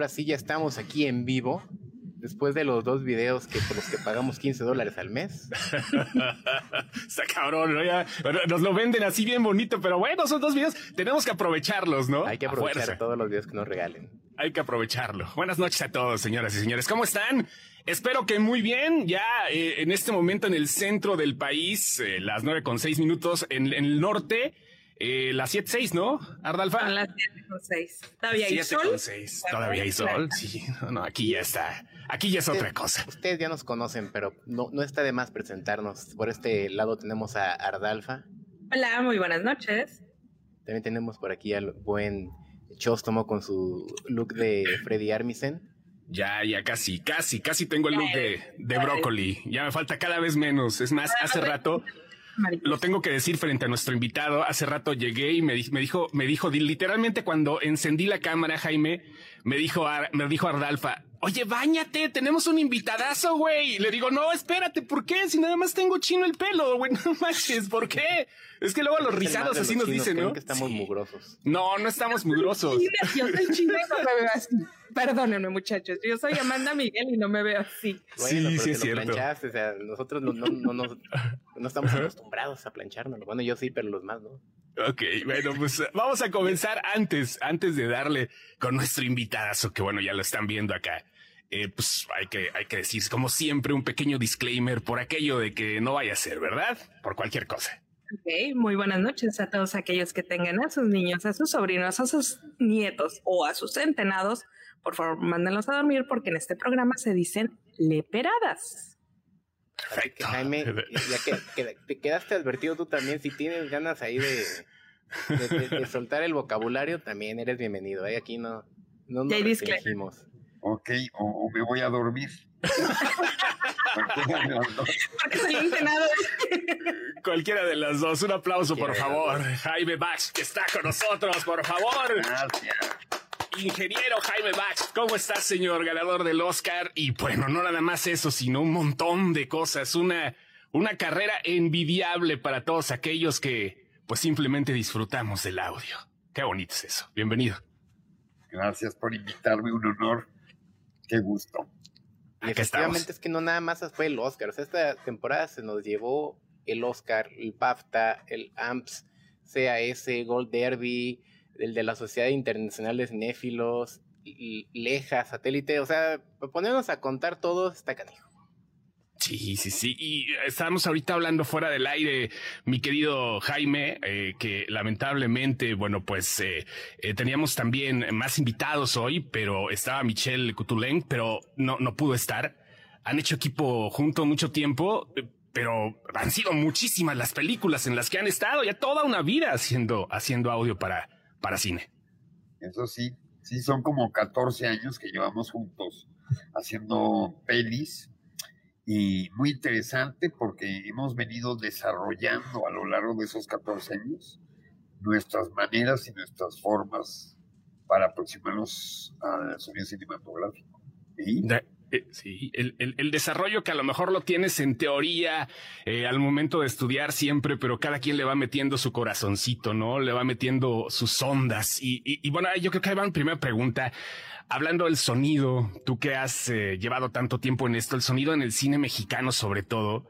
ahora sí ya estamos aquí en vivo. Después de los dos videos que por los que pagamos 15 dólares al mes. Está cabrón, ¿no? Ya, nos lo venden así bien bonito, pero bueno, son dos videos, tenemos que aprovecharlos, ¿no? Hay que aprovechar todos los videos que nos regalen. Hay que aprovecharlo. Buenas noches a todos, señoras y señores. ¿Cómo están? Espero que muy bien. Ya eh, en este momento en el centro del país, eh, las nueve con seis minutos en, en el norte. Eh, las 7.6, ¿no, Ardalfa? Son las 7.6. ¿Todavía hay sol? 7.6. Todavía hay sol. Sí, no, no, aquí ya está. Aquí ya es otra cosa. Ustedes ya nos conocen, pero no, no está de más presentarnos. Por este lado tenemos a Ardalfa. Hola, muy buenas noches. También tenemos por aquí al buen Chostomo con su look de Freddy Armisen. Ya, ya casi, casi, casi tengo el look de, de brócoli. Ya me falta cada vez menos. Es más, hace rato lo tengo que decir frente a nuestro invitado. Hace rato llegué y me, me dijo, me dijo literalmente cuando encendí la cámara, Jaime, me dijo, me dijo Ardalfa, oye, bañate, tenemos un invitadazo, güey. Le digo, no, espérate, ¿por qué? Si nada más tengo chino el pelo, güey, no manches, ¿por qué? Es que luego los rizados así nos dicen, ¿no? que estamos mugrosos. No, no estamos mugrosos. Yo soy chino Perdónenme, muchachos. Yo soy Amanda Miguel y no me veo así. sí, sí, es cierto. Planchaste, o sea, nosotros no, no, no, no, no estamos acostumbrados a plancharnos. Bueno, yo sí, pero los más no. Ok, bueno, pues vamos a comenzar antes, antes de darle con nuestro invitadazo, que bueno, ya lo están viendo acá. Eh, pues hay que, hay que decir, como siempre, un pequeño disclaimer por aquello de que no vaya a ser, ¿verdad? Por cualquier cosa. Ok, muy buenas noches a todos aquellos que tengan a sus niños, a sus sobrinos, a sus nietos o a sus centenados. Por favor, mándenlos a dormir porque en este programa se dicen leperadas. Perfecto. Jaime, ya que, te quedaste advertido tú también, si tienes ganas ahí de, de, soltar el vocabulario, también eres bienvenido. ¿eh? Aquí no, no nos. Ok, o, me voy a dormir. Cualquiera de las dos. Un aplauso, por favor. Jaime Bax, que está con nosotros, por favor. Gracias. Ingeniero Jaime Bax, ¿cómo estás, señor ganador del Oscar? Y bueno, no nada más eso, sino un montón de cosas. Una, una carrera envidiable para todos aquellos que, pues simplemente disfrutamos del audio. Qué bonito es eso. Bienvenido. Gracias por invitarme, un honor. Qué gusto. Y efectivamente es que no nada más fue el Oscar. O sea, esta temporada se nos llevó el Oscar, el BAFTA, el AMPS, CAS, Gold Derby, el de la Sociedad Internacional de Cinéfilos, Leja, Satélite. O sea, ponernos a contar todo está canijo. Sí, sí, sí. Y estábamos ahorita hablando fuera del aire, mi querido Jaime, eh, que lamentablemente, bueno, pues eh, eh, teníamos también más invitados hoy, pero estaba Michelle Cutuleng, pero no, no pudo estar. Han hecho equipo junto mucho tiempo, pero han sido muchísimas las películas en las que han estado, ya toda una vida haciendo, haciendo audio para, para cine. Eso sí, sí, son como 14 años que llevamos juntos haciendo pelis y muy interesante porque hemos venido desarrollando a lo largo de esos 14 años nuestras maneras y nuestras formas para aproximarnos al sonido cinematográfico. Eh, sí, el, el, desarrollo que a lo mejor lo tienes en teoría eh, al momento de estudiar siempre, pero cada quien le va metiendo su corazoncito, ¿no? Le va metiendo sus ondas. Y, y, y bueno, yo creo que ahí va primera pregunta. Hablando del sonido, tú que has eh, llevado tanto tiempo en esto, el sonido en el cine mexicano sobre todo,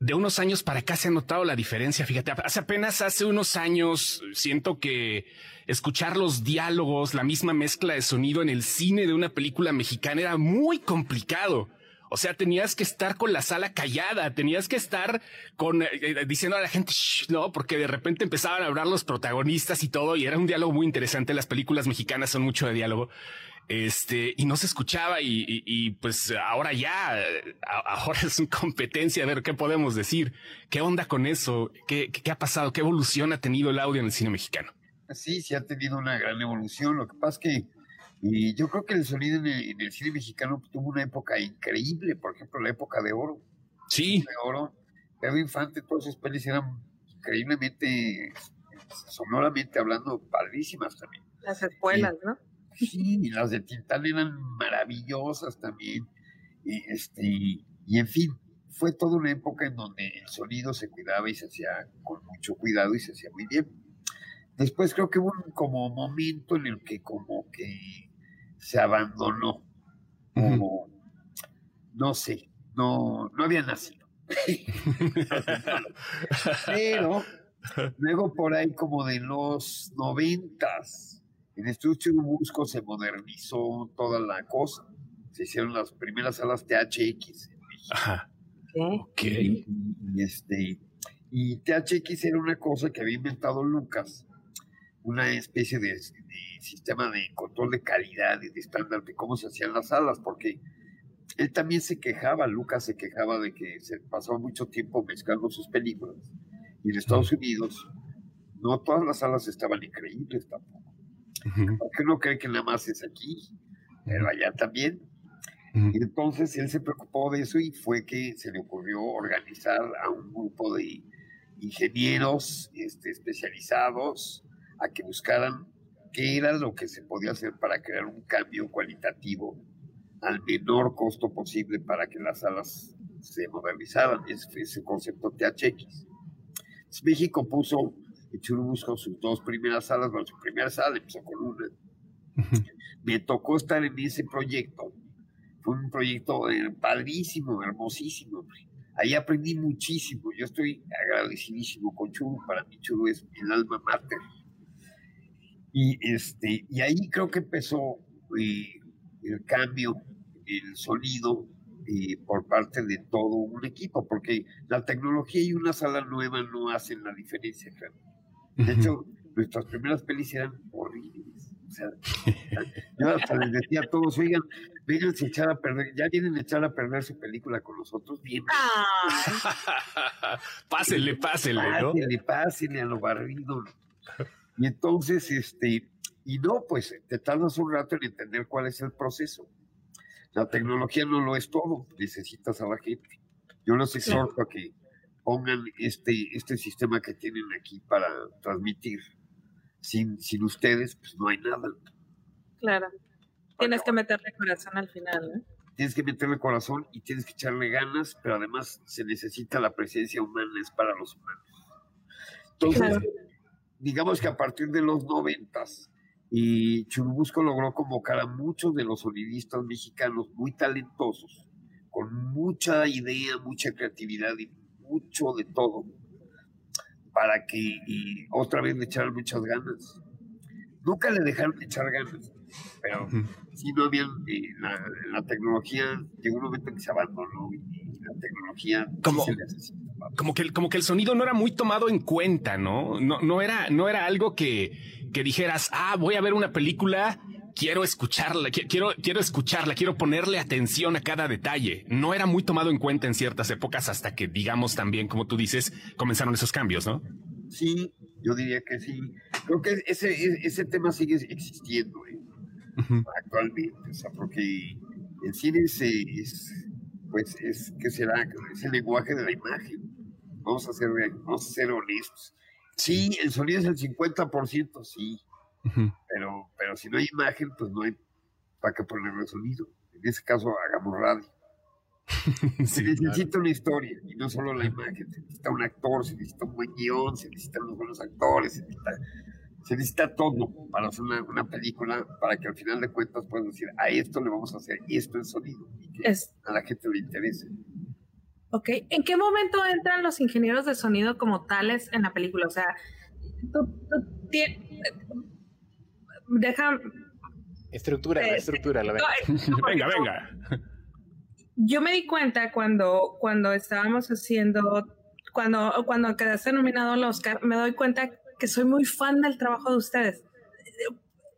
de unos años para acá se ha notado la diferencia. Fíjate, hace apenas hace unos años siento que escuchar los diálogos, la misma mezcla de sonido en el cine de una película mexicana era muy complicado. O sea, tenías que estar con la sala callada, tenías que estar con eh, eh, diciendo a la gente, no, porque de repente empezaban a hablar los protagonistas y todo, y era un diálogo muy interesante. Las películas mexicanas son mucho de diálogo este, y no se escuchaba y, y, pues ahora ya, ahora es una competencia, a ver qué podemos decir, qué onda con eso, qué, qué, ha pasado, qué evolución ha tenido el audio en el cine mexicano. Sí, sí ha tenido una gran evolución, lo que pasa es que y yo creo que el sonido en el, cine mexicano tuvo una época increíble, por ejemplo, la época de oro. Sí. De oro. Pedro Infante, todas sus pelis eran increíblemente, sonoramente hablando, padrísimas también. Las escuelas, ¿no? Sí, y las de Tintán eran maravillosas también. Y, este, y en fin, fue toda una época en donde el sonido se cuidaba y se hacía con mucho cuidado y se hacía muy bien. Después creo que hubo un como momento en el que como que se abandonó. Como, no sé, no, no había nacido. Pero luego por ahí como de los noventas, en Estudio Busco se modernizó toda la cosa. Se hicieron las primeras salas THX en México. Ajá. Ok. Y, y este, y THX era una cosa que había inventado Lucas, una especie de, de sistema de control de calidad y de estándar de cómo se hacían las salas, porque él también se quejaba, Lucas se quejaba de que se pasaba mucho tiempo mezclando sus películas. Y en Estados Unidos, no todas las salas estaban increíbles tampoco. ¿Por qué no cree que nada más es aquí? Pero allá también. Y entonces él se preocupó de eso y fue que se le ocurrió organizar a un grupo de ingenieros este, especializados a que buscaran qué era lo que se podía hacer para crear un cambio cualitativo al menor costo posible para que las salas se modernizaran. Ese fue ese concepto THX. Entonces, México puso en Churubusco sus dos primeras salas, bueno, su primera sala empezó con una. Me tocó estar en ese proyecto. Fue un proyecto eh, padrísimo, hermosísimo. Ahí aprendí muchísimo. Yo estoy agradecidísimo con Churu. Para mí Churu es el alma mater. Y, este, y ahí creo que empezó eh, el cambio, el sonido eh, por parte de todo un equipo, porque la tecnología y una sala nueva no hacen la diferencia. Claro. De hecho, nuestras primeras pelis eran horribles. O sea, yo hasta les decía a todos, oigan, vengan a echar a perder, ya vienen a echar a perder su película con nosotros, bien. pásenle, pásenle, ¿no? Pásenle, pásenle a lo barrido. Y entonces, este, y no, pues te tardas un rato en entender cuál es el proceso. La tecnología no lo es todo, necesitas a la gente. Yo los exhorto a que pongan este, este sistema que tienen aquí para transmitir. Sin, sin ustedes, pues no hay nada. Claro. Tienes que meterle corazón al final, ¿no? Tienes que meterle corazón y tienes que echarle ganas, pero además se necesita la presencia humana, es para los humanos. Entonces, claro. digamos que a partir de los noventas, y Churubusco logró convocar a muchos de los sonidistas mexicanos muy talentosos, con mucha idea, mucha creatividad y mucho de todo, para que y otra vez le echaran muchas ganas. Nunca le dejaron de echar ganas, pero uh -huh. si no habían, eh, la, la, tecnología, llegó un momento que se abandonó y la tecnología como, se como, que, como que el sonido no era muy tomado en cuenta, ¿no? No, no, era, no era algo que, que dijeras, ah, voy a ver una película quiero escucharla, quiero, quiero escucharla, quiero ponerle atención a cada detalle. No era muy tomado en cuenta en ciertas épocas hasta que, digamos, también, como tú dices, comenzaron esos cambios, ¿no? Sí, yo diría que sí. Creo que ese, ese tema sigue existiendo ¿eh? uh -huh. actualmente, o sea, porque el cine es, es, pues, es, ¿qué será? Es el lenguaje de la imagen. Vamos a ser, vamos a ser honestos. Sí, el sonido es el 50%, sí. Uh -huh. pero, pero si no hay imagen, pues no hay para qué ponerle sonido. En ese caso, hagamos radio. se necesita claro. una historia y no solo la imagen. Se necesita un actor, se necesita un buen guion, se necesitan unos buenos actores, se necesita, se necesita todo para hacer una, una, película para que al final de cuentas puedas decir, a esto le vamos a hacer y esto es sonido y que es... a la gente le interese. Ok, ¿en qué momento entran los ingenieros de sonido como tales en la película? O sea, tú, tú deja estructura, la estructura, la venga, venga. Yo me di cuenta cuando, cuando estábamos haciendo, cuando, cuando quedaste nominado al Oscar, me doy cuenta que soy muy fan del trabajo de ustedes.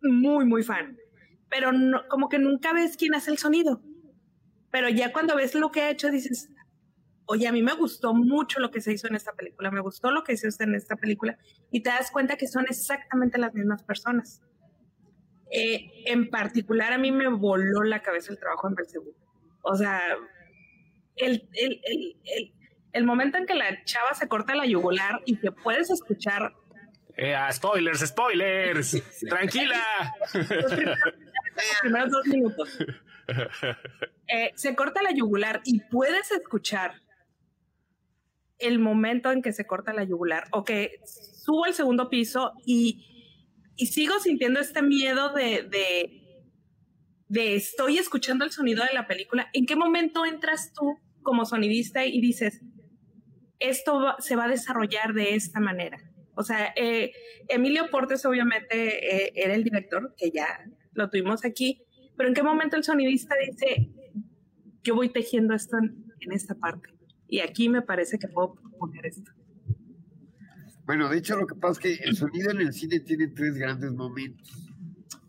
Muy, muy fan. Pero no, como que nunca ves quién hace el sonido. Pero ya cuando ves lo que ha hecho, dices, oye, a mí me gustó mucho lo que se hizo en esta película, me gustó lo que hizo en esta película, y te das cuenta que son exactamente las mismas personas. Eh, en particular, a mí me voló la cabeza el trabajo en Belcebú. O sea, el, el, el, el, momento en que la chava se corta la yugular y que puedes escuchar. Eh, spoilers, spoilers. Tranquila. Los primeros, los primeros dos minutos. Eh, se corta la yugular y puedes escuchar el momento en que se corta la yugular o que subo al segundo piso y, y sigo sintiendo este miedo de, de, estoy escuchando el sonido de la película, ¿en qué momento entras tú como sonidista y dices, esto se va a desarrollar de esta manera? O sea, eh, Emilio Portes obviamente eh, era el director, que ya lo tuvimos aquí, pero ¿en qué momento el sonidista dice, yo voy tejiendo esto en, esta parte? Y aquí me parece que puedo poner esto. Bueno, de hecho lo que pasa es que el sonido en el cine tiene tres grandes momentos.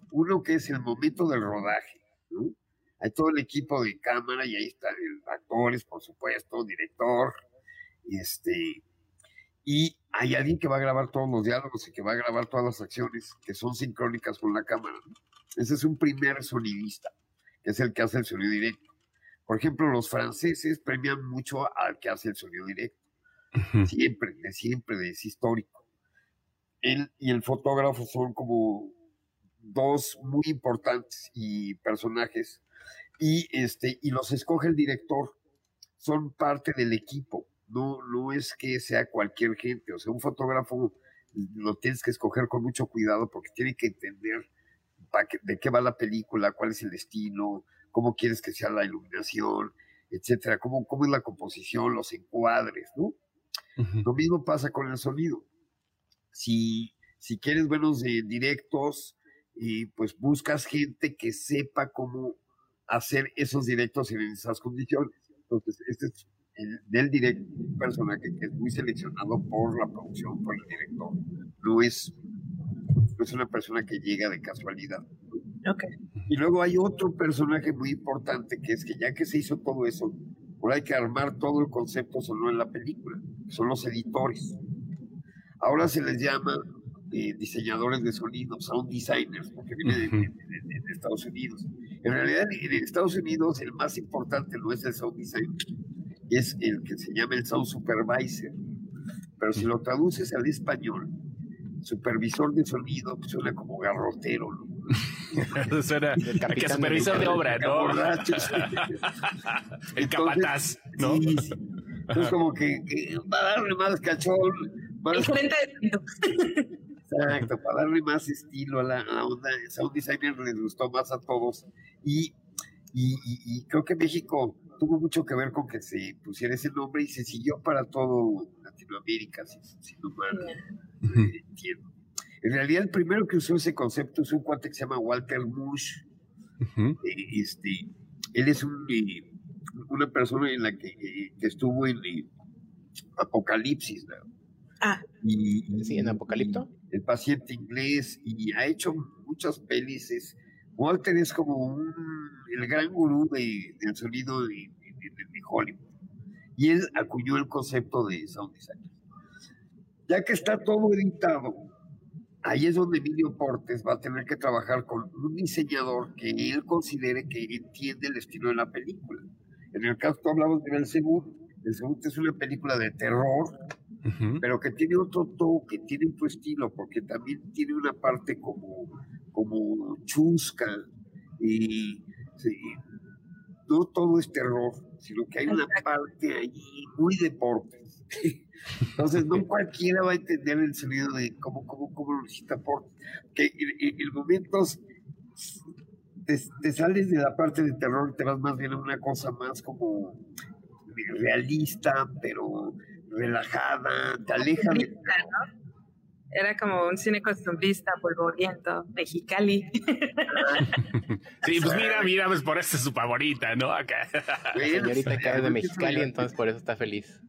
Uno que es el momento del rodaje, ¿no? Hay todo el equipo de cámara y ahí están actores, por supuesto, director, este, y hay alguien que va a grabar todos los diálogos y que va a grabar todas las acciones que son sincrónicas con la cámara. Ese es un primer sonidista, que es el que hace el sonido directo. Por ejemplo, los franceses premian mucho al que hace el sonido directo. Siempre, de siempre, es histórico. Él y el fotógrafo son como dos muy importantes y personajes y este y los escoge el director. Son parte del equipo no no es que sea cualquier gente o sea un fotógrafo lo tienes que escoger con mucho cuidado porque tiene que entender de qué va la película cuál es el estilo cómo quieres que sea la iluminación etcétera cómo, cómo es la composición los encuadres no lo mismo pasa con el sonido si si quieres buenos eh, directos y pues buscas gente que sepa cómo hacer esos directos en esas condiciones. Entonces, este es el, del directo, un personaje que es muy seleccionado por la producción, por el director. No es, no es una persona que llega de casualidad. Okay. Y luego hay otro personaje muy importante que es que ya que se hizo todo eso, ahora hay que armar todo el concepto sonoro en la película, son los editores. Ahora se les llama eh, diseñadores de sonido, sound designers, porque viene de, Estados Unidos. En realidad, en Estados Unidos el más importante no es el sound designer, es el que se llama el sound supervisor. Pero si lo traduces al español, supervisor de sonido pues, suena como garrotero, ¿no? Suena que supervisor de obra, ¿no? el capataz, ¿no? Sí, sí. Entonces como que, que, va a darle más cachón. Más... El gerente de Exacto, para darle más estilo a la, onda. Sound Designer les gustó más a todos. Y, y, creo que México tuvo mucho que ver con que se pusiera ese nombre y se siguió para todo Latinoamérica, si, no mal entiendo. En realidad, el primero que usó ese concepto es un cuate que se llama Walter Mush. Eh, este, él es un, eh, una persona en la que, eh, estuvo en Apocalipsis. Ah. Y, sí, en Apocalipto el paciente inglés y ha hecho muchas pelis. Walter es como el gran gurú de, del sonido de, Hollywood. Y él acuñó el concepto de sound design. Ya que está todo editado, ahí es donde Emilio Portes va a tener que trabajar con un diseñador que él considere que entiende el estilo de la película. En el caso, tú hablabas de Belzebú. Belzebú es una película de terror pero que tiene otro toque, tiene otro estilo, porque también tiene una parte como, como chusca y no todo es terror, sino que hay una parte ahí muy deportes. Entonces, no cualquiera va a entender el sonido de cómo, cómo, cómo lo necesita Portes. Que en, momentos te, sales de la parte de terror y te vas más bien a una cosa más como realista, pero relajada, te aleja de... Era como un cine costumbrista, polvoriento, mexicali. sí, pues mira, mira, pues por eso es su favorita, ¿no? Acá. señorita acá de Mexicali, entonces por eso está feliz.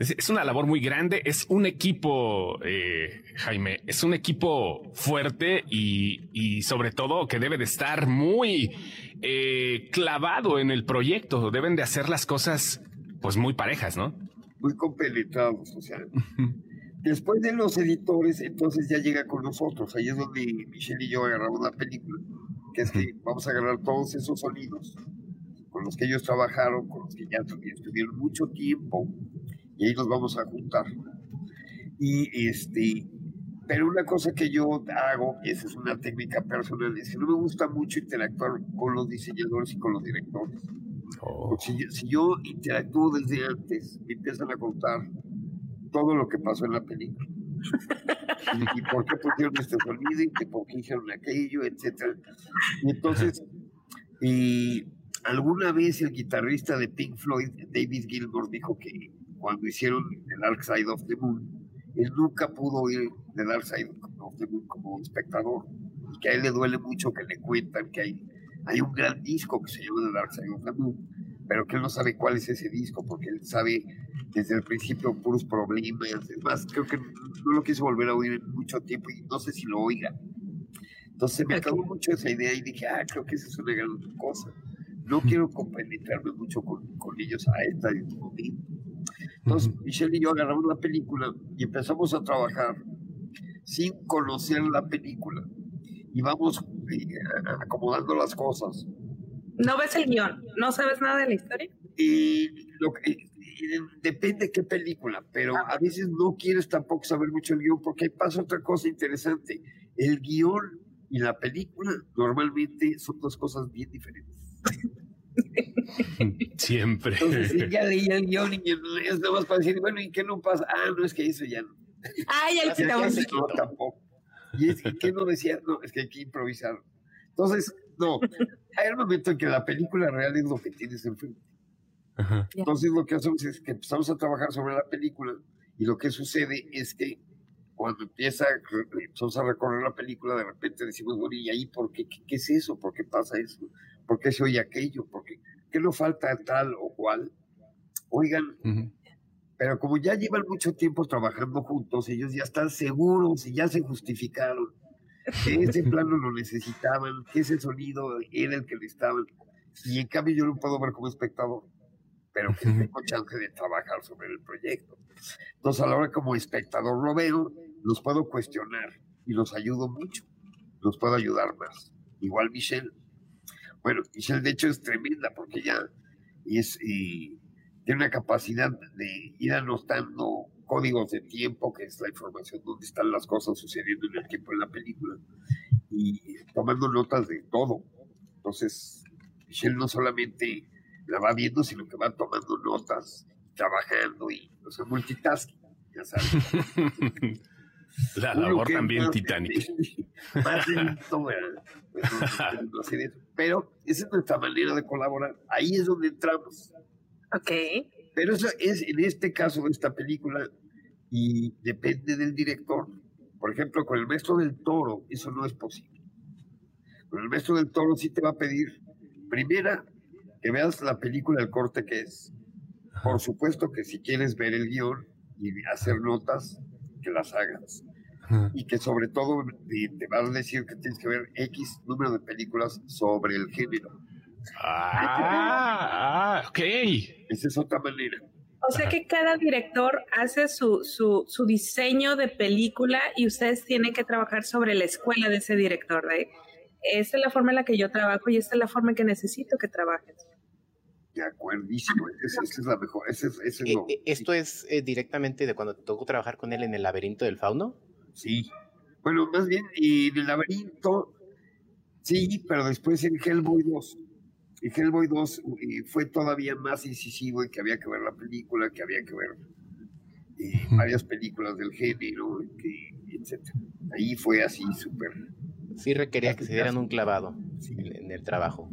Es, una labor muy grande, es un equipo, eh, Jaime, es un equipo fuerte y, sobre todo que debe de estar muy eh, clavado en el proyecto, deben de hacer las cosas pues muy parejas, ¿no? muy compenetrados, o sea. Después de los editores, entonces ya llega con nosotros. Ahí es donde Michelle y yo agarramos la película, que es que vamos a agarrar todos esos sonidos con los que ellos trabajaron, con los que ya estuvieron mucho tiempo, y ahí nos vamos a juntar. Y este, pero una cosa que yo hago, y esa es una técnica personal, es que no me gusta mucho interactuar con los diseñadores y con los directores. Oh. Si, yo interactúo desde antes, me empiezan a contar todo lo que pasó en la película. y, por qué pusieron este sonido y por qué hicieron aquello, etcétera. Y entonces, y alguna vez el guitarrista de Pink Floyd, David Gilmour, dijo que cuando hicieron The Dark Side of the Moon, él nunca pudo ir The Dark Side of the Moon como espectador, y que a él le duele mucho que le cuentan que hay, hay un gran disco que se llama The Dark Side of the Moon, pero que él no sabe cuál es ese disco, porque él sabe desde el principio puros problemas, es más, creo que no lo quiso volver a oír en mucho tiempo y no sé si lo oiga. Entonces me acabó mucho esa idea y dije, ah, creo que esa es una gran cosa. No quiero compenetrarme mucho con, con ellos a esta momento. Entonces, Michelle y yo agarramos la película y empezamos a trabajar sin conocer la película. Y vamos eh, acomodando las cosas. ¿No ves el guion? ¿No sabes nada de la historia? Y lo que, depende qué película, pero a veces no quieres tampoco saber mucho el guion porque pasa otra cosa interesante. El guion y la película normalmente son dos cosas bien diferentes. Siempre. Entonces, ya leí el guion y es nada más para decir, bueno, ¿y qué no pasa? Ah, no, es que eso ya no. Ah, ya le quitamos. No, tampoco. Y es que, ¿qué no decía? No, es que hay que improvisar. Entonces, no, hay un momento en que la película real es lo que tienes enfrente. Entonces lo que hacemos es que empezamos a trabajar sobre la película y lo que sucede es que cuando empieza, empezamos a recorrer la película, de repente decimos, bueno, ¿y ahí por qué? ¿Qué, es eso? ¿Por qué pasa eso? ¿Por qué se oye aquello? ¿Por qué, qué no falta tal o cual? Oigan, pero como ya llevan mucho tiempo trabajando juntos, ellos ya están seguros y ya se justificaron que ese plano lo necesitaban, que ese sonido era el que necesitaban. Y en cambio yo lo puedo ver como espectador pero que tengo chance de trabajar sobre el proyecto. Entonces, a la hora como espectador lo veo, los puedo cuestionar y los ayudo mucho, los puedo ayudar más. Igual Michelle. Bueno, Michelle de hecho es tremenda porque ya es, y tiene una capacidad de ir anotando códigos de tiempo, que es la información donde están las cosas sucediendo en el tiempo de la película, y tomando notas de todo. Entonces, Michelle no solamente la va viendo, sino que va tomando notas, trabajando y, o sea, multitasking, ya sabes. La labor también titánica. Más lento, Pero esa es nuestra manera de colaborar. Ahí es donde entramos. Ok. Pero eso es en este caso de esta película y depende del director. Por ejemplo, con el maestro del toro, eso no es posible. Con el maestro del toro sí te va a pedir, primera, que veas la película, el corte que es. Por supuesto que si quieres ver el guion y hacer notas, que las hagas. Y que sobre todo te vas a decir que tienes que ver X número de películas sobre el género. Ah, ok. Esa es otra manera. O sea que cada director hace su, su, su, diseño de película y ustedes tienen que trabajar sobre la escuela de ese director. De, esta es la forma en la que yo trabajo y esta es la forma en que necesito que trabajes. De acuerdísimo, esa, es la mejor. Ese es, eh, eh, ¿Esto es eh, directamente de cuando te tocó trabajar con él en el laberinto del fauno? Sí. Bueno, más bien en el laberinto, sí, pero después en Hellboy 2. En Hellboy 2 fue todavía más incisivo en que había que ver la película, que había que ver varias películas del género, que, etc. Ahí fue así súper. Sí requería que se dieran un clavado en el trabajo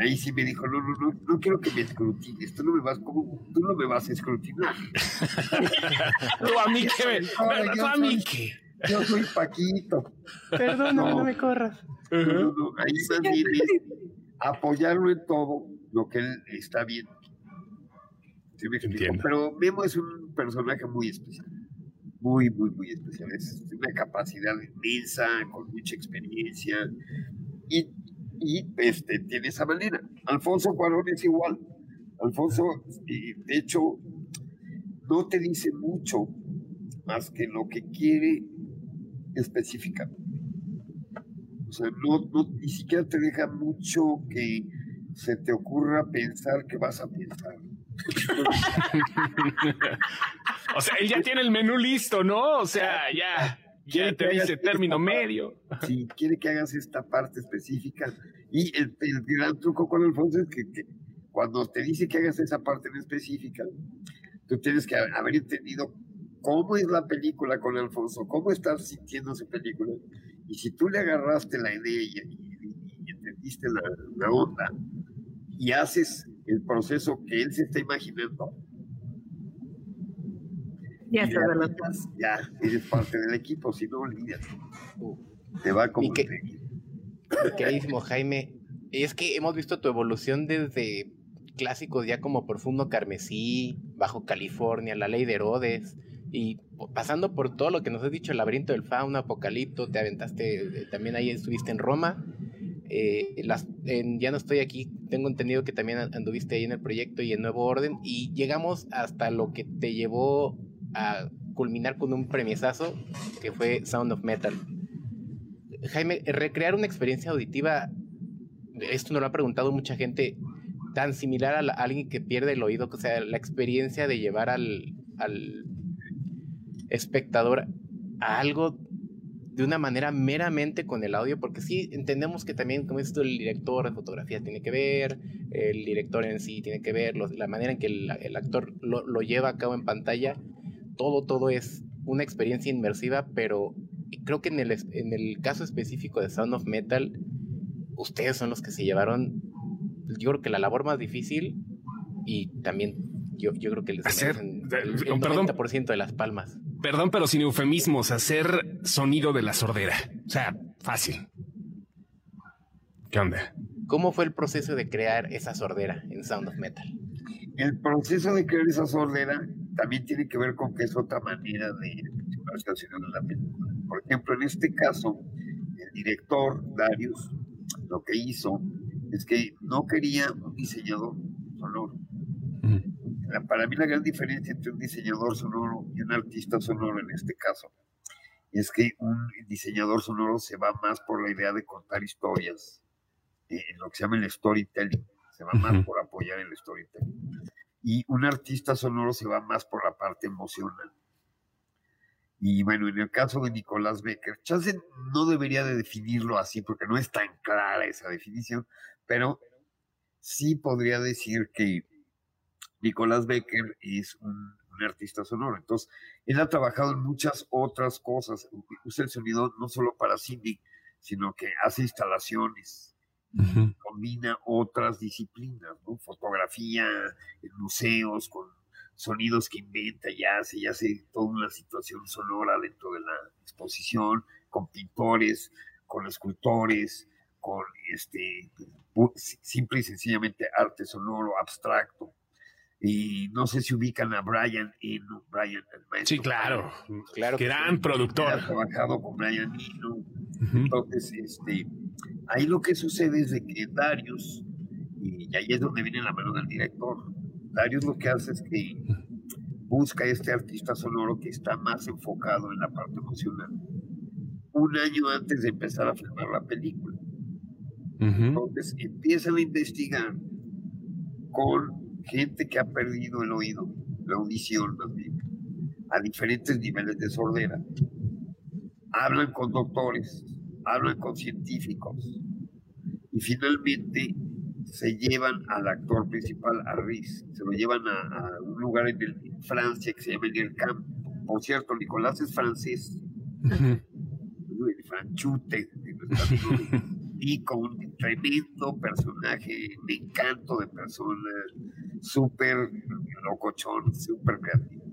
ahí sí me dijo, no, no, no, no quiero que me escrutines, tú no me vas, como, tú no me vas a escrutinar. no, a mí que me, no, a mí que. Yo soy Paquito. Perdóname, no, no me corras. No, no, ahí más bien es apoyarlo en todo lo que él está viendo. ¿Sí me Pero Memo es un personaje muy especial. Muy, muy, muy especial. Es una capacidad inmensa, con mucha experiencia. Y y este, tiene esa manera. Alfonso Cuarón es igual. Alfonso, de hecho, no te dice mucho más que lo que quiere especificar. O sea, no, ni siquiera te deja mucho que se te ocurra pensar que vas a pensar. o sea, él ya tiene el menú listo, ¿no? O sea, ya. Quiere te dice término medio. Sí, quiere que hagas esta parte específica. Y el, gran truco con Alfonso es que, cuando te dice que hagas esa parte en específica, tú tienes que haber entendido cómo es la película con Alfonso, cómo estás sintiendo su película. Y si tú le agarraste la idea y, entendiste la, onda y haces el proceso que él se está imaginando, ya, ya eres parte del equipo, si no olvídate. Te va a conseguir. Queridísimo Jaime, es que hemos visto tu evolución desde clásicos ya como Profundo Carmesí, Bajo California, La Ley de Herodes, y pasando por todo lo que nos has dicho, el laberinto del fauno, Apocalipto, te aventaste, eh, también ahí estuviste en Roma. Eh, las, ya no estoy aquí, tengo entendido que también anduviste ahí en el proyecto y en Nuevo Orden, y llegamos hasta lo que te llevó a culminar con un premiesazo que fue Sound of Metal. Jaime, recrear una experiencia auditiva, esto nos lo ha preguntado mucha gente, tan similar a, alguien que pierde el oído, o sea, la experiencia de llevar al, al espectador a algo de una manera meramente con el audio, porque sí entendemos que también, como esto, el director de fotografía tiene que ver, el director en sí tiene que ver, la manera en que el, actor lo, lo, lleva a cabo en pantalla, todo, todo es una experiencia inmersiva, pero creo que en el, en el caso específico de Sound of Metal, ustedes son los que se llevaron, yo creo que la labor más difícil y también yo, yo creo que les hacer el, el 90% de las palmas. Perdón, pero sin eufemismos, hacer sonido de la sordera. O sea, fácil. ¿Qué onda? ¿Cómo fue el proceso de crear esa sordera en Sound of Metal? El proceso de crear esa sordera también tiene que ver con que es otra manera de de la película. Por ejemplo, en este caso, el director Darius lo que hizo es que no quería un diseñador sonoro para mí la gran diferencia entre un diseñador sonoro y un artista sonoro en este caso es que un diseñador sonoro se va más por la idea de contar historias, eh, en lo que se llama el storytelling, se va más por apoyar el storytelling. Y un artista sonoro se va más por la parte emocional. Y bueno, en el caso de Nicolás Becker, chance no debería de definirlo así porque no es tan clara esa definición, pero sí podría decir que Nicolás Becker es un, artista sonoro. Entonces, él ha trabajado en muchas otras cosas. Usa el sonido no solo para cine, sino que hace instalaciones, combina otras disciplinas, ¿no? Fotografía, en museos, con sonidos que inventa y hace, y hace toda una situación sonora dentro de la exposición, con pintores, con escultores, con este simple y sencillamente arte sonoro abstracto. Y no sé si ubican a Brian Eno, Brian el maestro. Sí, claro, claro. Gran productor. Ha trabajado con Brian Eno. Entonces, este, ahí lo que sucede es de que Darius, y ahí es donde viene la mano del director, Darius lo que hace es que busca este artista sonoro que está más enfocado en la parte emocional. Un año antes de empezar a filmar la película. Entonces empiezan a investigar con gente que ha perdido el oído, la audición también, a diferentes niveles de sordera. Hablan con doctores, hablan con científicos y finalmente se llevan al actor principal, a Riz, se lo llevan a, un lugar en, Francia que se llama el Camp. Por cierto, Nicolás es francés, el franchute de y con un tremendo personaje de encanto de persona, súper locochón, súper creativo.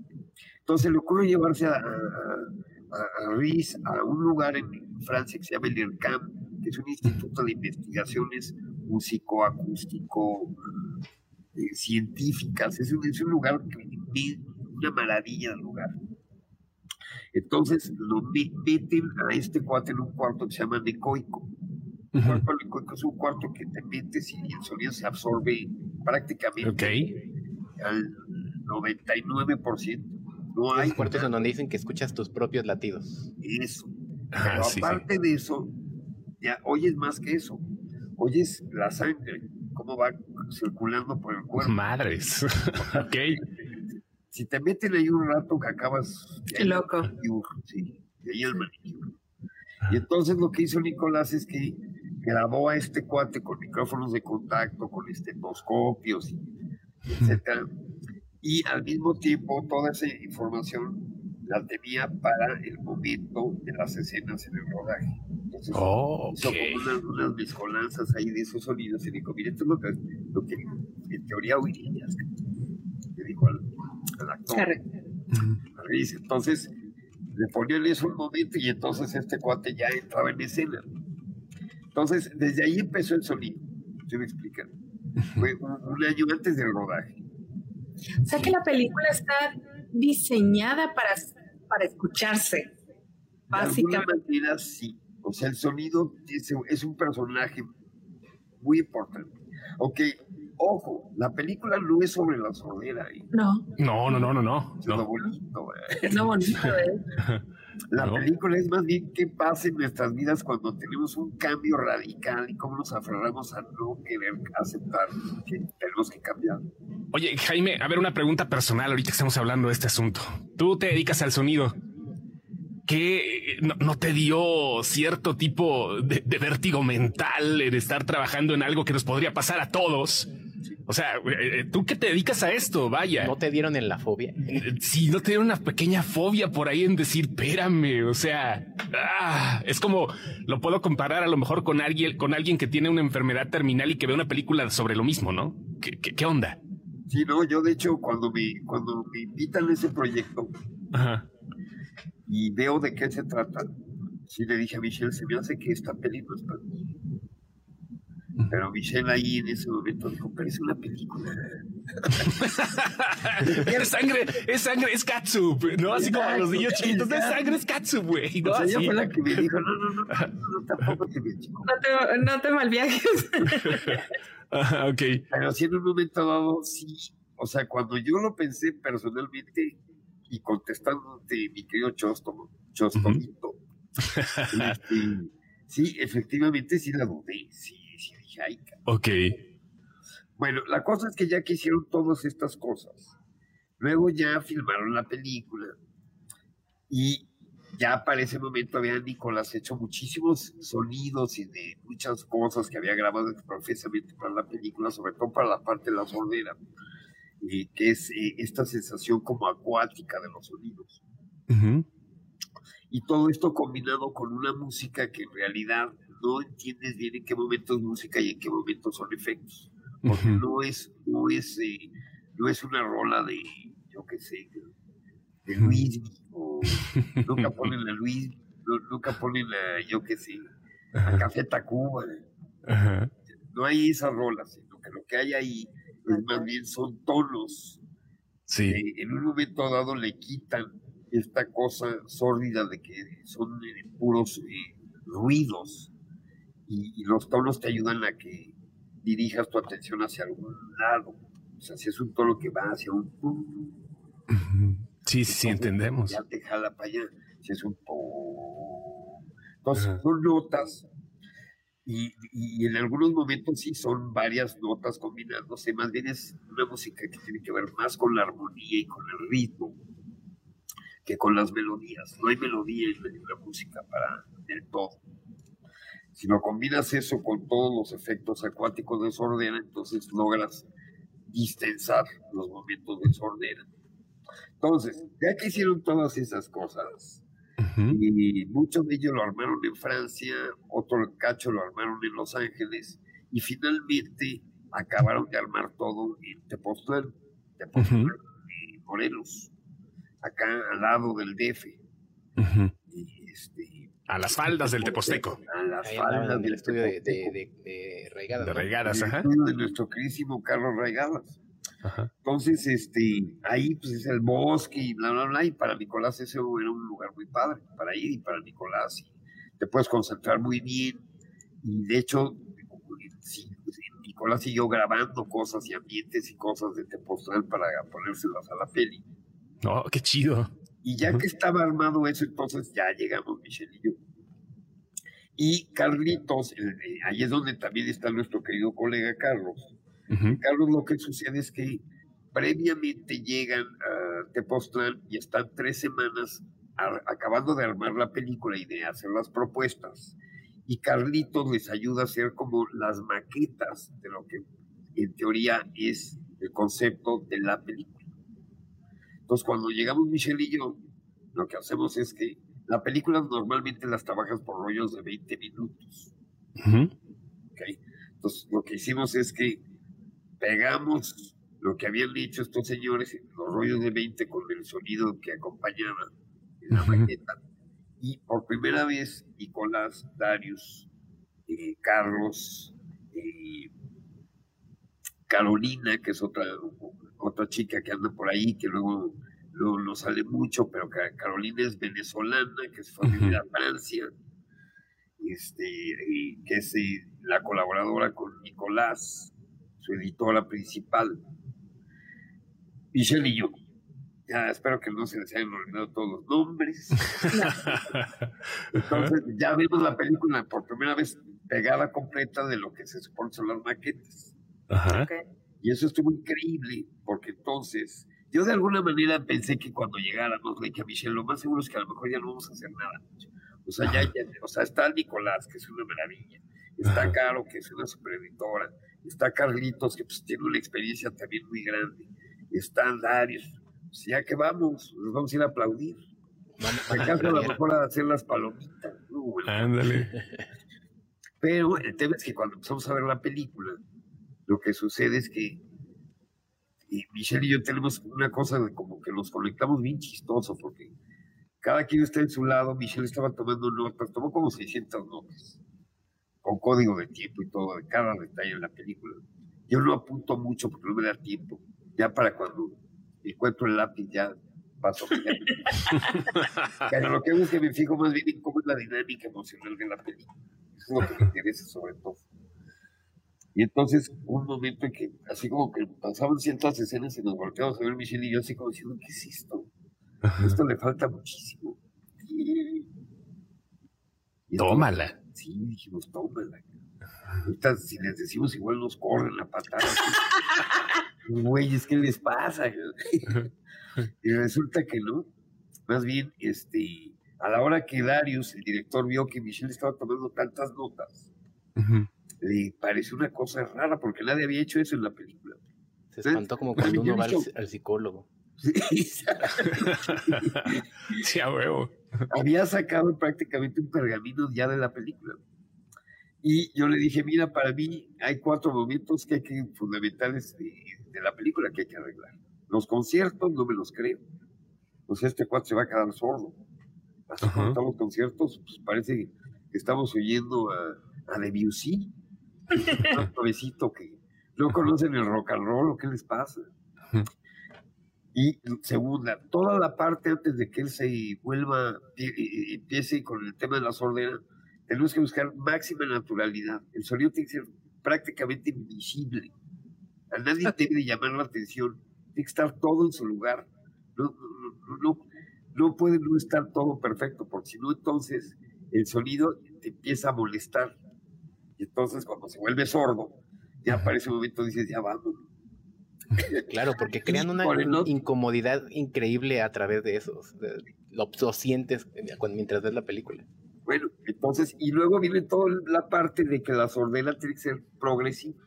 Entonces le ocurre llevarse a, a, a, a un lugar en Francia que se llama el IRCAM, que es un instituto de investigaciones músico-acústico eh, científicas. Es un, es un lugar, una maravilla de lugar. Entonces lo meten a este cuate en un cuarto que se llama Necoico el cuarto es un cuarto que te metes y el sonido se absorbe prácticamente al 99%. No hay cuartos en donde dicen que escuchas tus propios latidos. Eso. Pero aparte de eso, ya oyes más que eso. Oyes la sangre, cómo va circulando por el cuerpo. Madres. ok. Si te meten ahí un rato que acabas. Qué loco. Sí, de ahí el manicure. Y entonces lo que hizo Nicolás es que grabó a este cuate con micrófonos de contacto, con estetoscopios, etc. Y al mismo tiempo toda esa información la tenía para el momento de las escenas en el rodaje. Entonces, oh, hizo como unas, mezcolanzas ahí de esos sonidos y dijo, mire, esto es lo que, lo que en teoría oirías. Le dijo al, actor. Entonces, le ponían eso un momento y entonces este cuate ya entraba en escena. Entonces, desde ahí empezó el sonido. ¿Se me explica? Fue un, un año antes del rodaje. O sea que la película está diseñada para, para escucharse, básicamente. De manera, sí. O sea, el sonido es, es un personaje muy importante. Ok, ojo, la película no es sobre la sordera. ¿eh? No. No, no, no, no, no. Es lo bonito. ¿eh? Es lo bonito, ¿eh? La película es más bien qué pasa en nuestras vidas cuando tenemos un cambio radical y cómo nos aferramos a no querer aceptar que tenemos que cambiar. Oye, Jaime, a ver una pregunta personal ahorita que estamos hablando de este asunto. Tú te dedicas al sonido. ¿Qué no, te dio cierto tipo de, de vértigo mental en estar trabajando en algo que nos podría pasar a todos? O sea, eh, eh, tú que te dedicas a esto, vaya. ¿No te dieron en la fobia? Eh, sí, no te dieron una pequeña fobia por ahí en decir, espérame, o sea, ah, es como lo puedo comparar a lo mejor con alguien, con alguien que tiene una enfermedad terminal y que ve una película sobre lo mismo, ¿no? ¿Qué, qué, onda? Sí, no, yo de hecho cuando me, cuando me invitan a ese proyecto y veo de qué se trata, sí le dije a Michelle, se me hace que esta película es para pero Michelle ahí en ese momento dijo, pero es una película. es sangre, es sangre, es katsup, ¿no? Así como los niños chiquitos, es sangre, es katsup, güey. ¿no? O sea, ella fue la que me dijo, no, no, no, no, tampoco te vi, chico. No te, no te malviajes. ok. Pero sí en un momento dado, sí. O sea, cuando yo lo pensé personalmente y contestándote, mi querido Chosto, Chostomito, este, sí, efectivamente sí la dudé, sí Ok. Bueno, la cosa es que ya que hicieron todas estas cosas, luego ya filmaron la película y ya para ese momento había Nicolás hecho muchísimos sonidos y de muchas cosas que había grabado profesamente para la película, sobre todo para la parte de la sordera, y que es eh, esta sensación como acuática de los sonidos. Y todo esto combinado con una música que en realidad no entiendes bien en qué momento es música y en qué momento son efectos. Porque no es, no es, eh, no es una rola de, yo qué sé, de, Luis, o nunca ponen a Luis, nunca ponen a, yo qué sé, a Café Tacuba. No hay esas rolas, sino que lo que hay ahí es más bien son tonos. Sí. en un momento dado le quitan esta cosa sórdida de que son eh, puros eh, ruidos y, los tonos te ayudan a que dirijas tu atención hacia algún lado. O sea, si es un tono que va hacia un... Sí, sí, entendemos. Ya te jala para allá. Si es un... Entonces, son notas y, y, en algunos momentos sí son varias notas combinándose, más bien es una música que tiene que ver más con la armonía y con el ritmo que con las melodías. No hay melodía en la música para el todo. Si lo combinas eso con todos los efectos acuáticos de sordera, entonces logras distensar los momentos de sordera. Entonces, ya que hicieron todas esas cosas, y muchos de ellos lo armaron en Francia, otro cacho lo armaron en Los Ángeles, y finalmente acabaron de armar todo en Tepoztlán, Tepoztlán Morelos, acá al lado del DF. y este, a las faldas del Teposteco. A las faldas del estudio de, de, de, Raigadas. De Raigadas, ajá. de nuestro querísimo Carlos Raigadas. Ajá. Entonces, este, ahí pues es el bosque y bla, bla, bla, y para Nicolás ese era un lugar muy padre para ir y para Nicolás y te puedes concentrar muy bien y de hecho sí, Nicolás siguió grabando cosas y ambientes y cosas de Tepoztlán para ponérselas a la peli. Oh, qué chido. Y ya que estaba armado eso, entonces ya llegamos Michelle y yo. Y Carlitos, ahí es donde también está nuestro querido colega Carlos. Carlos, lo que sucede es que previamente llegan a Tepoztlán y están tres semanas acabando de armar la película y de hacer las propuestas. Y Carlitos les ayuda a hacer como las maquetas de lo que en teoría es el concepto de la película. Entonces, cuando llegamos Michelle y yo, lo que hacemos es que la película normalmente las trabajas por rollos de 20 minutos. Entonces, lo que hicimos es que pegamos lo que habían dicho estos señores, los rollos de 20 con el sonido que acompañaba en la maqueta. Y por primera vez, Nicolás, Darius, eh, Carlos, eh, Carolina, que es otra, otra chica que anda por ahí, que luego no, sale mucho, pero Carolina es venezolana, que es familia de Francia, este, y que es eh, la colaboradora con Nicolás, su editora principal. Michelle y yo. Ya, espero que no se les hayan olvidado todos los nombres. Entonces, ya vimos la película por primera vez pegada completa de lo que se supone son las maquetas. Y eso estuvo increíble, porque entonces yo de alguna manera pensé que cuando llegáramos, le dije a Michelle, lo más seguro es que a lo mejor ya no vamos a hacer nada. O sea, ya, o sea, está Nicolás, que es una maravilla. Está Caro, que es una supereditora. Está Carlitos, que pues tiene una experiencia también muy grande. Está Darius. Pues ya que vamos, nos vamos a ir a aplaudir. Acá a lo mejor a hacer las palomitas. Ándale. Pero el tema es que cuando empezamos a ver la película, lo que sucede es que y Michelle y yo tenemos una cosa de como que nos conectamos bien chistoso, porque cada quien está en su lado, Michelle estaba tomando notas, tomó como 600 notas, con código de tiempo y todo, de cada detalle en la película. Yo no apunto mucho porque no me da tiempo, ya para cuando encuentro el lápiz ya paso. Pero lo que hago es que me fijo más bien en cómo es la dinámica emocional de la película. Eso es lo que me interesa sobre todo. Y entonces, un momento en que, así como que pasaban ciertas escenas y nos volteamos a ver Michelle y yo, así como diciendo, ¿qué es esto? Esto le falta muchísimo. tómala. Sí, dijimos, tómala. Ahorita, si les decimos, igual nos corren la patada. Güeyes, ¿qué les pasa? y resulta que no. Más bien, este, a la hora que Darius, el director, vio que Michelle estaba tomando tantas notas, le pareció una cosa rara porque nadie había hecho eso en la película. Se espantó como cuando uno va al, psicólogo. Sí, a huevo. Había sacado prácticamente un pergamino ya de la película. Y yo le dije, mira, para mí hay cuatro momentos que hay que fundamentales de, la película que hay que arreglar. Los conciertos no me los creo. Pues este cuatro se va a quedar sordo. Así uh los conciertos, pues parece que estamos oyendo a, a Debussy que no conocen el rock and roll o qué les pasa. Y segunda, toda la parte antes de que él se vuelva, empiece con el tema de la sordera, tenemos que buscar máxima naturalidad. El sonido tiene que ser prácticamente invisible. A nadie debe llamar la atención. Tiene que estar todo en su lugar. No, no, no puede no estar todo perfecto, porque si no, entonces el sonido te empieza a molestar. Y entonces cuando se vuelve sordo, ya para ese momento dices, ya vamos. Claro, porque crean una incomodidad increíble a través de eso. Lo, sientes mientras ves la película. Bueno, entonces, y luego viene toda la parte de que la sordera tiene que ser progresiva.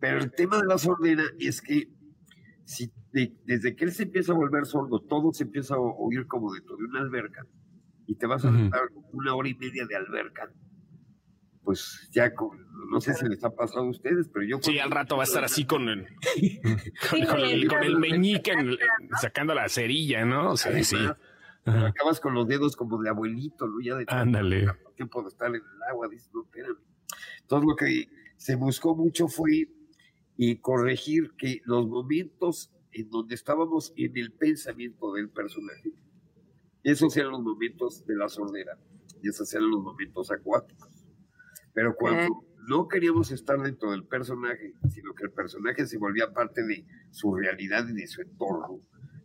Pero el tema de la sordera es que si desde que él se empieza a volver sordo, todo se empieza a oír como dentro de una alberca, y te vas a dar una hora y media de alberca, pues ya no sé si les ha pasado a ustedes, pero yo... Sí, al rato va a estar así con el, con, el, meñique sacando la cerilla, ¿no? Sí, sí. Acabas con los dedos como de abuelito, ¿no? Ya de Ándale. tiempo de estar en el agua, dices, no, espérame. Entonces lo que se buscó mucho fue y corregir que los momentos en donde estábamos en el pensamiento del personaje, esos eran los momentos de la sordera, y esos eran los momentos acuáticos. Pero cuando no queríamos estar dentro del personaje, sino que el personaje se volvía parte de su realidad y de su entorno,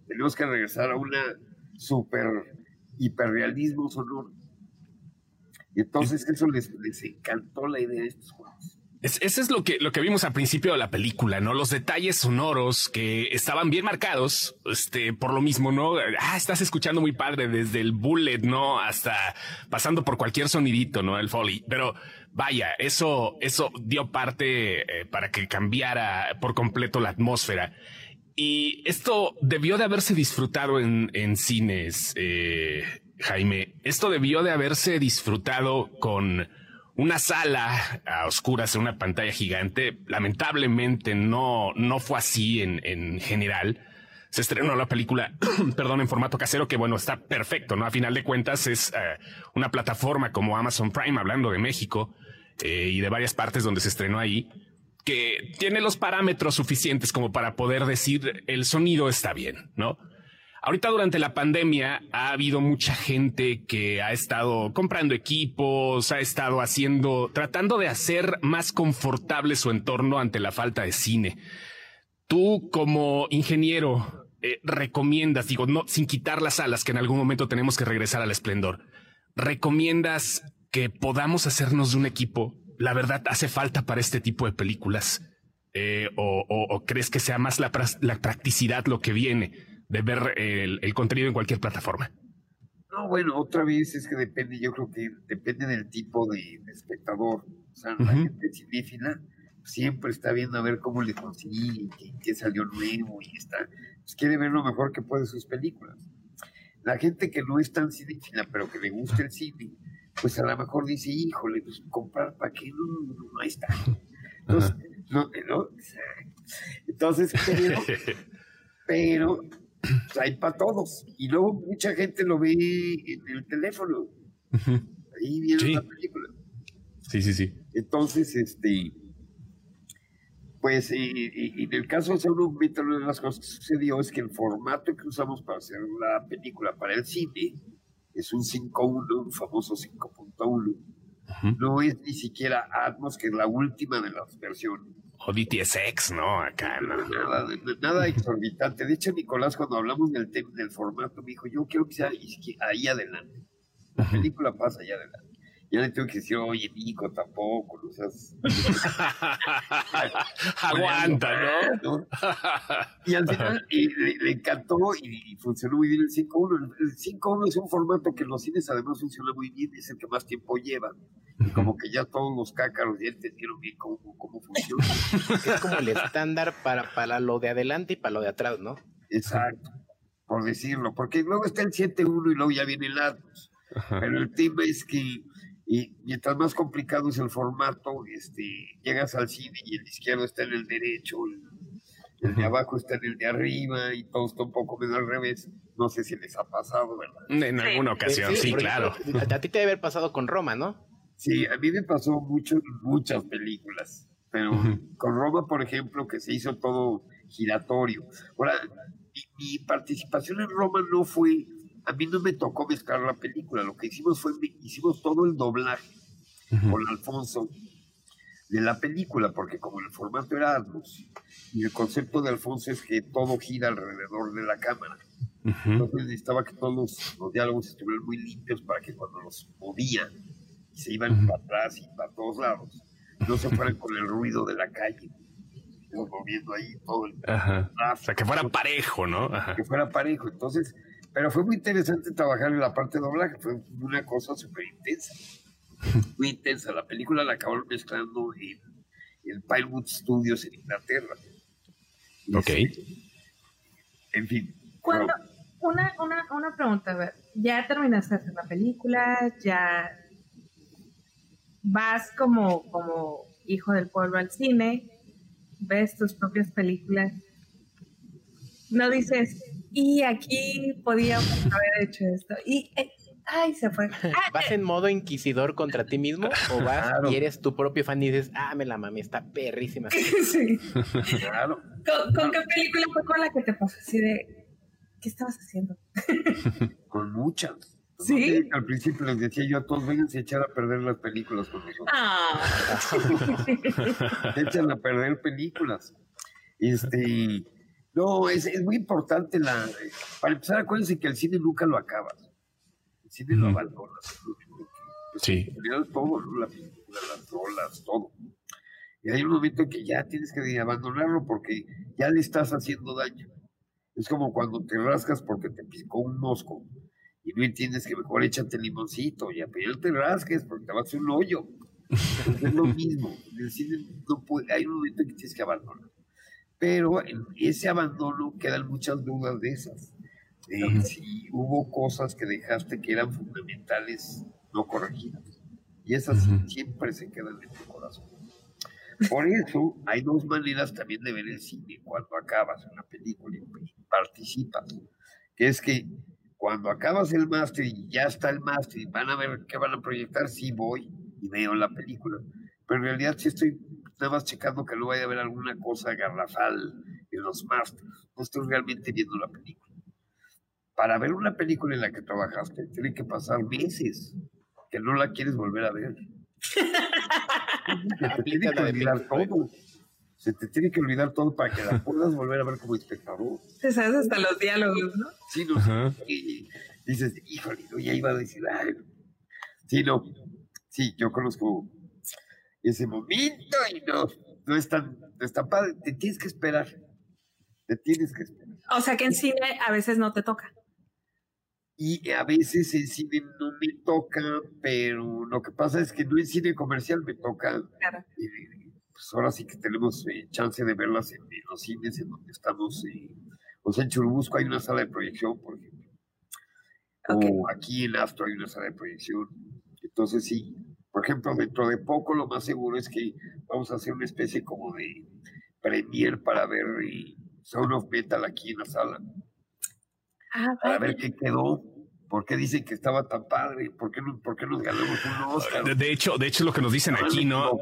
tenemos que regresar a una super hiperrealismo sonoro. Y entonces eso les, les encantó la idea de estos juegos. Es, eso es lo que, lo que vimos al principio de la película, ¿no? Los detalles sonoros que estaban bien marcados, este, por lo mismo, ¿no? Ah, estás escuchando muy padre desde el bullet, ¿no? Hasta pasando por cualquier sonidito, ¿no? El foley. Pero vaya, eso, eso dio parte eh, para que cambiara por completo la atmósfera. Y esto debió de haberse disfrutado en, en cines, eh, Jaime. Esto debió de haberse disfrutado con una sala a oscuras en una pantalla gigante. Lamentablemente no, no fue así en, en general. Se estrenó la película, perdón, en formato casero, que bueno, está perfecto, ¿no? A final de cuentas es eh, una plataforma como Amazon Prime, hablando de México eh, y de varias partes donde se estrenó ahí, que tiene los parámetros suficientes como para poder decir el sonido está bien, ¿no? Ahorita durante la pandemia ha habido mucha gente que ha estado comprando equipos, ha estado haciendo, tratando de hacer más confortable su entorno ante la falta de cine. Tú como ingeniero eh, recomiendas, digo, no sin quitar las alas que en algún momento tenemos que regresar al esplendor, recomiendas que podamos hacernos de un equipo. La verdad hace falta para este tipo de películas. Eh, o, crees que sea más la, la practicidad lo que viene? de ver el, contenido en cualquier plataforma? No, bueno, otra vez es que depende, yo creo que depende del tipo de, espectador. O sea, la gente cinéfila siempre está viendo a ver cómo le consigue, qué, salió nuevo y está, pues quiere ver lo mejor que puede sus películas. La gente que no es tan cinéfila, pero que le gusta el cine, pues a lo mejor dice, híjole, pues comprar para qué, no, no, ahí está. Entonces, no, no, entonces pero, pero pues, hay para todos. Y luego mucha gente lo ve en el teléfono. Ahí viene la película. Sí, sí, sí. Entonces, este, pues en el caso de San una de las cosas que sucedió es que el formato que usamos para hacer la película para el cine es un 5.1, un famoso 5.1. No es ni siquiera Atmos, que es la última de las versiones. O DTSX, ¿no? Acá, no. Nada, nada exorbitante. De hecho, Nicolás, cuando hablamos del, del formato, me dijo, yo quiero que sea ahí adelante. La película pasa allá adelante. Ya le tengo que decir, oye, Nico, tampoco, no seas... Aguanta, ¿no? y al final le, encantó y, funcionó muy bien el 5-1. El 5-1 es un formato que en los cines además funciona muy bien, es el que más tiempo lleva. Y como que ya todos los cácaros ya entendieron bien cómo, cómo funciona. es como el estándar para, para lo de adelante y para lo de atrás, ¿no? Exacto, por decirlo. Porque luego está el 7-1 y luego ya viene el Atmos. Pero el tema es que y mientras más complicado es el formato, este, llegas al cine y el izquierdo está en el derecho, el, de abajo está en el de arriba y todo está un poco medio al revés. No sé si les ha pasado, ¿verdad? En alguna ocasión, sí, claro. A ti te debe haber pasado con Roma, ¿no? Sí, a mí me pasó mucho muchas películas, pero con Roma, por ejemplo, que se hizo todo giratorio. Ahora, mi participación en Roma no fue a mí no me tocó mezclar la película, lo que hicimos fue, hicimos todo el doblaje con Alfonso de la película, porque como el formato era Atmos, y el concepto de Alfonso es que todo gira alrededor de la cámara. Entonces necesitaba que todos los, diálogos estuvieran muy limpios para que cuando los movían se iban para atrás y para todos lados, no se fueran con el ruido de la calle moviendo ahí todo el O sea, que fuera parejo, ¿no? Que fuera parejo. Entonces, pero fue muy interesante trabajar en la parte de doblaje, fue una cosa súper intensa, muy intensa. La película la acabaron mezclando en, el Pinewood Studios en Inglaterra. Ok. En fin. Cuando, una, una, una pregunta, a ver, ya terminaste de hacer la película, ya vas como, como hijo del pueblo al cine, ves tus propias películas, no dices, y aquí podíamos haber hecho esto. Y, eh, ay, se fue. Ah, ¿Vas en modo inquisidor contra ti mismo o vas y eres tu propio fan y dices, ah, me la mami, está perrísima? sí. Claro. ¿Con, qué película fue con la que te pasó así de, qué estabas haciendo? con muchas. Sí. Al principio les decía yo a todos, vengan a echar a perder las películas con nosotros. Ah. Echan a perder películas. Este, no, es, es muy importante la. Para empezar, acuérdense que el cine nunca lo acabas. El cine lo abandonas. Sí. Todo, la pintura, las rolas, todo. Y hay un momento en que ya tienes que abandonarlo porque ya le estás haciendo daño. Es como cuando te rascas porque te picó un mosco y no entiendes que mejor échate limoncito y apenas te rasques porque te vas a hacer un hoyo. es lo mismo. En el cine no puede, hay un momento en que tienes que abandonar. Pero en ese abandono quedan muchas dudas de esas. si hubo cosas que dejaste que eran fundamentales no corregidas. Y esas siempre se quedan en tu corazón. Por eso hay dos maneras también de ver el cine cuando acabas una película y participas. Que es que cuando acabas el máster y ya está el máster y van a ver qué van a proyectar, sí voy y veo la película. Pero en realidad sí estoy nada más checando que no vaya a haber alguna cosa garrafal en los másteres. No estoy realmente viendo la película. Para ver una película en la que trabajaste, tiene que pasar meses que no la quieres volver a ver. Se te tiene que olvidar todo. Se te tiene que olvidar todo para que la puedas volver a ver como espectador. Te sabes hasta los diálogos, ¿no? Sí, no. Y dices, híjole, ya iba a decir, ay. Sí, no. Sí, yo conozco ese momento y no, no es tan, no es tan padre. Te tienes que esperar. Te tienes que esperar. O sea que en cine a veces no te toca. Y a veces en cine no me toca, pero lo que pasa es que no en cine comercial me toca. Claro. pues ahora sí que tenemos eh, chance de verlas en, los cines en donde estamos. Eh, o sea, en Churubusco hay una sala de proyección, por ejemplo. O aquí en Astro hay una sala de proyección. Entonces sí, por ejemplo, dentro de poco lo más seguro es que vamos a hacer una especie como de premier para ver eh, Sound of Metal aquí en la sala. Ah, a ver qué quedó. ¿Por qué dicen que estaba tan padre? ¿Por qué, no, por qué nos ganamos un Oscar? De, hecho, de hecho, lo que nos dicen aquí, ¿no?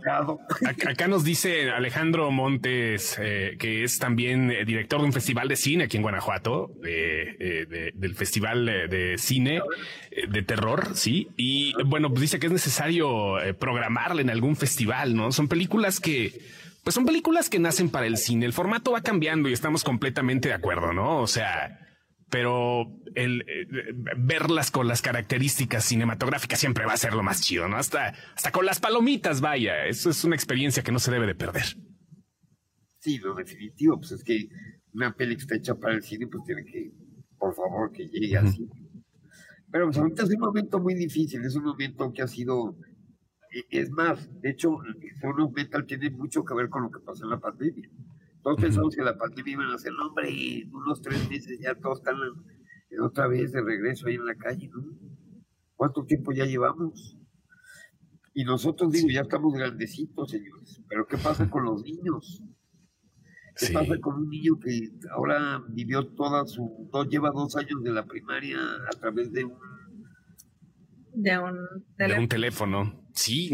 Acá, nos dice Alejandro Montes, eh, que es también eh, director de un festival de cine aquí en Guanajuato, eh, del Festival de Cine de Terror, sí. Y bueno, pues dice que es necesario programarle en algún festival, ¿no? Son películas que, pues son películas que nacen para el cine. El formato va cambiando y estamos completamente de acuerdo, ¿no? O sea, pero el eh, verlas con las características cinematográficas siempre va a ser lo más chido, ¿no? Hasta, hasta con las palomitas, vaya, eso es una experiencia que no se debe de perder. Sí, lo definitivo, pues es que una peli que está hecha para el cine, pues tiene que, por favor, que llegue así. Pero pues ahorita es un momento muy difícil, es un momento que ha sido, e, es más, de hecho, Sound Metal tiene mucho que ver con lo que pasó en la pandemia. Todos pensamos que la pandemia iba a ser, hombre, y unos tres meses ya todos están otra vez de regreso ahí en la calle, ¿no? ¿Cuánto tiempo ya llevamos? Y nosotros, digo, ya estamos grandecitos, señores, pero ¿qué pasa con los niños? ¿Qué pasa con un niño que ahora vivió toda su, lleva dos años de la primaria a través de un de un, de un teléfono. Sí,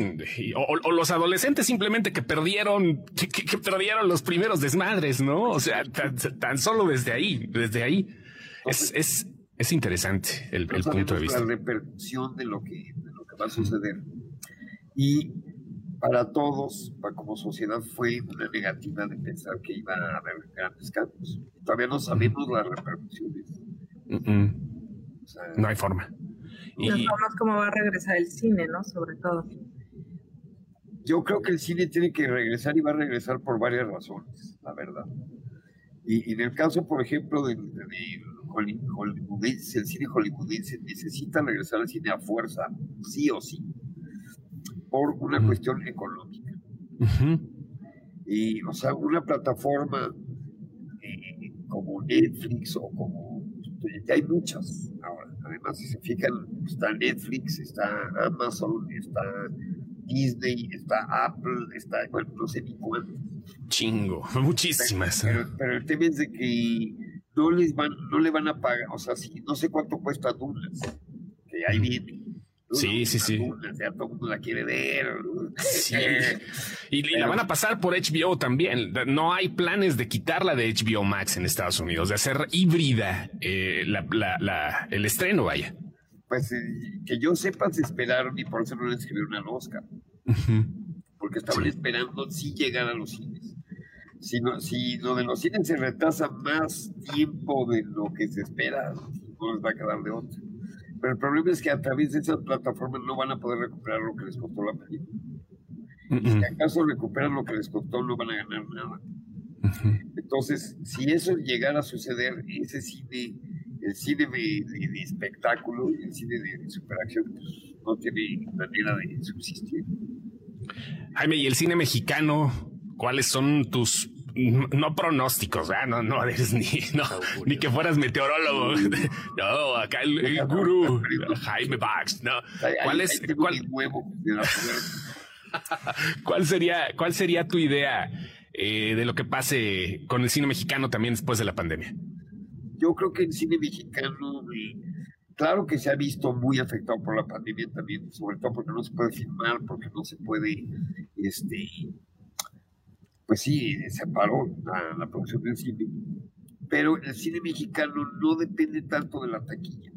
o, los adolescentes simplemente que perdieron, que, perdieron los primeros desmadres, ¿no? O sea, tan, solo desde ahí, desde ahí. Es, es, es interesante el, punto de vista. La repercusión de lo, que, de lo que va a suceder. Y para todos, para como sociedad, fue una negativa de pensar que iba a haber grandes cambios. Todavía no sabemos las repercusiones. no hay forma. Y... No cómo va a regresar el cine, ¿no? Sobre todo. Yo creo que el cine tiene que regresar y va a regresar por varias razones, la verdad. Y, en el caso, por ejemplo, del de hollywoodense, el cine hollywoodense necesita regresar al cine a fuerza, sí o sí, por una cuestión económica. Y, o sea, una plataforma eh, como Netflix o como... Ya hay muchas ahora Además, si se fijan, está Netflix, está Amazon, está Disney, está Apple, está, bueno, no sé ni cuánto. Chingo, muchísimas. Pero, el tema es de que no les van, no le van a pagar, o sea, si no sé cuánto cuesta Dunas, que ahí viene. Sí, sí, sí. la quiere ver. Sí. Y, la van a pasar por HBO también. No hay planes de quitarla de HBO Max en Estados Unidos, de hacer híbrida eh, el estreno, vaya. Pues eh, que yo sepa, se esperaron y por eso no le escribieron al Oscar. Porque estaban esperando si llegar a los cines. Si, no, si lo de los cines se retrasa más tiempo de lo que se espera, no les va a quedar de otro. Pero el problema es que a través de esas plataformas no van a poder recuperar lo que les costó la película. Si acaso recuperan lo que les costó, no van a ganar nada. Entonces, si eso llegara a suceder, ese cine, el cine de, espectáculo y el cine de, superacción, pues, no tiene manera de subsistir. Jaime, ¿y el cine mexicano? ¿Cuáles son tus no pronósticos, no, no eres ni, ni que fueras meteorólogo. No, acá el, gurú, Jaime Bax, no. ¿Cuál es, cuál, sería, cuál sería tu idea eh, de lo que pase con el cine mexicano también después de la pandemia? Yo creo que el cine mexicano, claro que se ha visto muy afectado por la pandemia también, sobre todo porque no se puede filmar, porque no se puede, este, pues sí, se paró la, producción del cine. Pero el cine mexicano no depende tanto de la taquilla.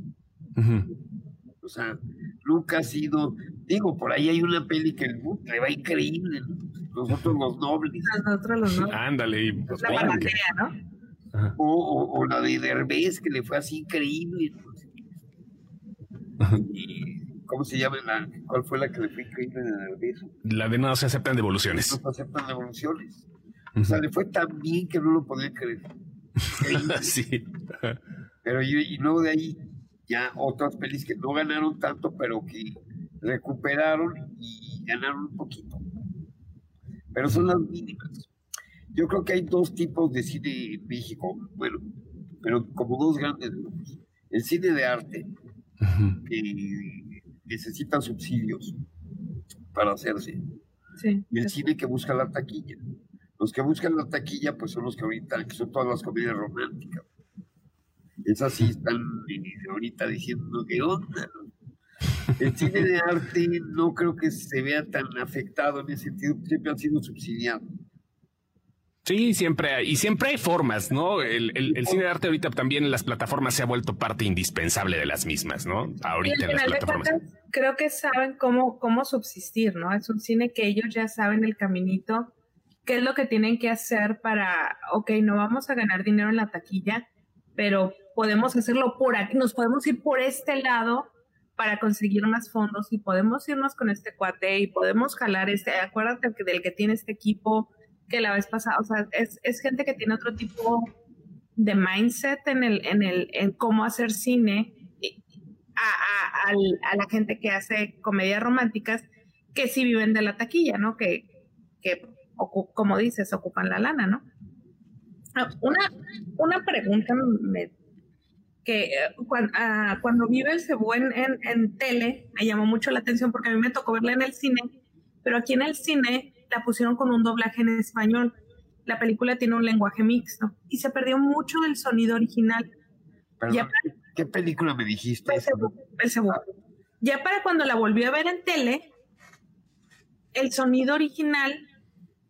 O sea, nunca ha sido. Digo, por ahí hay una peli que le va increíble. Nosotros los nobles. Nosotros los nobles. Ándale. Y, pues, la ¿no? O, o, la de Derbez, que le fue así increíble. Y, ¿Cómo se llama? La, ¿Cuál fue la que le fue increíble en el beso? La de no se aceptan devoluciones. No se aceptan devoluciones. O sea, le fue tan bien que no lo podía creer. sí. Pero y, luego de ahí ya otras pelis que no ganaron tanto, pero que recuperaron y ganaron un poquito. Pero son las mínimas. Yo creo que hay dos tipos de cine en México, bueno, pero como dos grandes grupos. El cine de arte, que necesitan subsidios para hacerse. y el cine que busca la taquilla. Los que buscan la taquilla, pues son los que ahorita, que son todas las comedias románticas. Esas sí están ahorita diciendo, ¿qué onda? El cine de arte no creo que se vea tan afectado en ese sentido, siempre han sido subsidiados. Sí, siempre hay, y siempre hay formas, ¿no? El, cine de arte ahorita también en las plataformas se ha vuelto parte indispensable de las mismas, ¿no? Ahorita en las plataformas. creo que saben cómo, cómo subsistir, ¿no? Es un cine que ellos ya saben el caminito, qué es lo que tienen que hacer para, ok, no vamos a ganar dinero en la taquilla, pero podemos hacerlo por aquí, nos podemos ir por este lado para conseguir más fondos y podemos irnos con este cuate y podemos jalar este, acuérdate del que tiene este equipo que la vez pasada, o sea, es, es gente que tiene otro tipo de mindset en el, en el, en cómo hacer cine a, a, la gente que hace comedias románticas que sí viven de la taquilla, ¿no? Que, que como dices, ocupan la lana, ¿no? Ah, una, una pregunta que eh, ah, cuando, vive el Cebú en, en, en, tele me llamó mucho la atención porque a mí me tocó verla en el cine, pero aquí en el cine la pusieron con un doblaje en español. La película tiene un lenguaje mixto y se perdió mucho del sonido original. ¿Qué película me dijiste? Ya para cuando la volví a ver en tele, el sonido original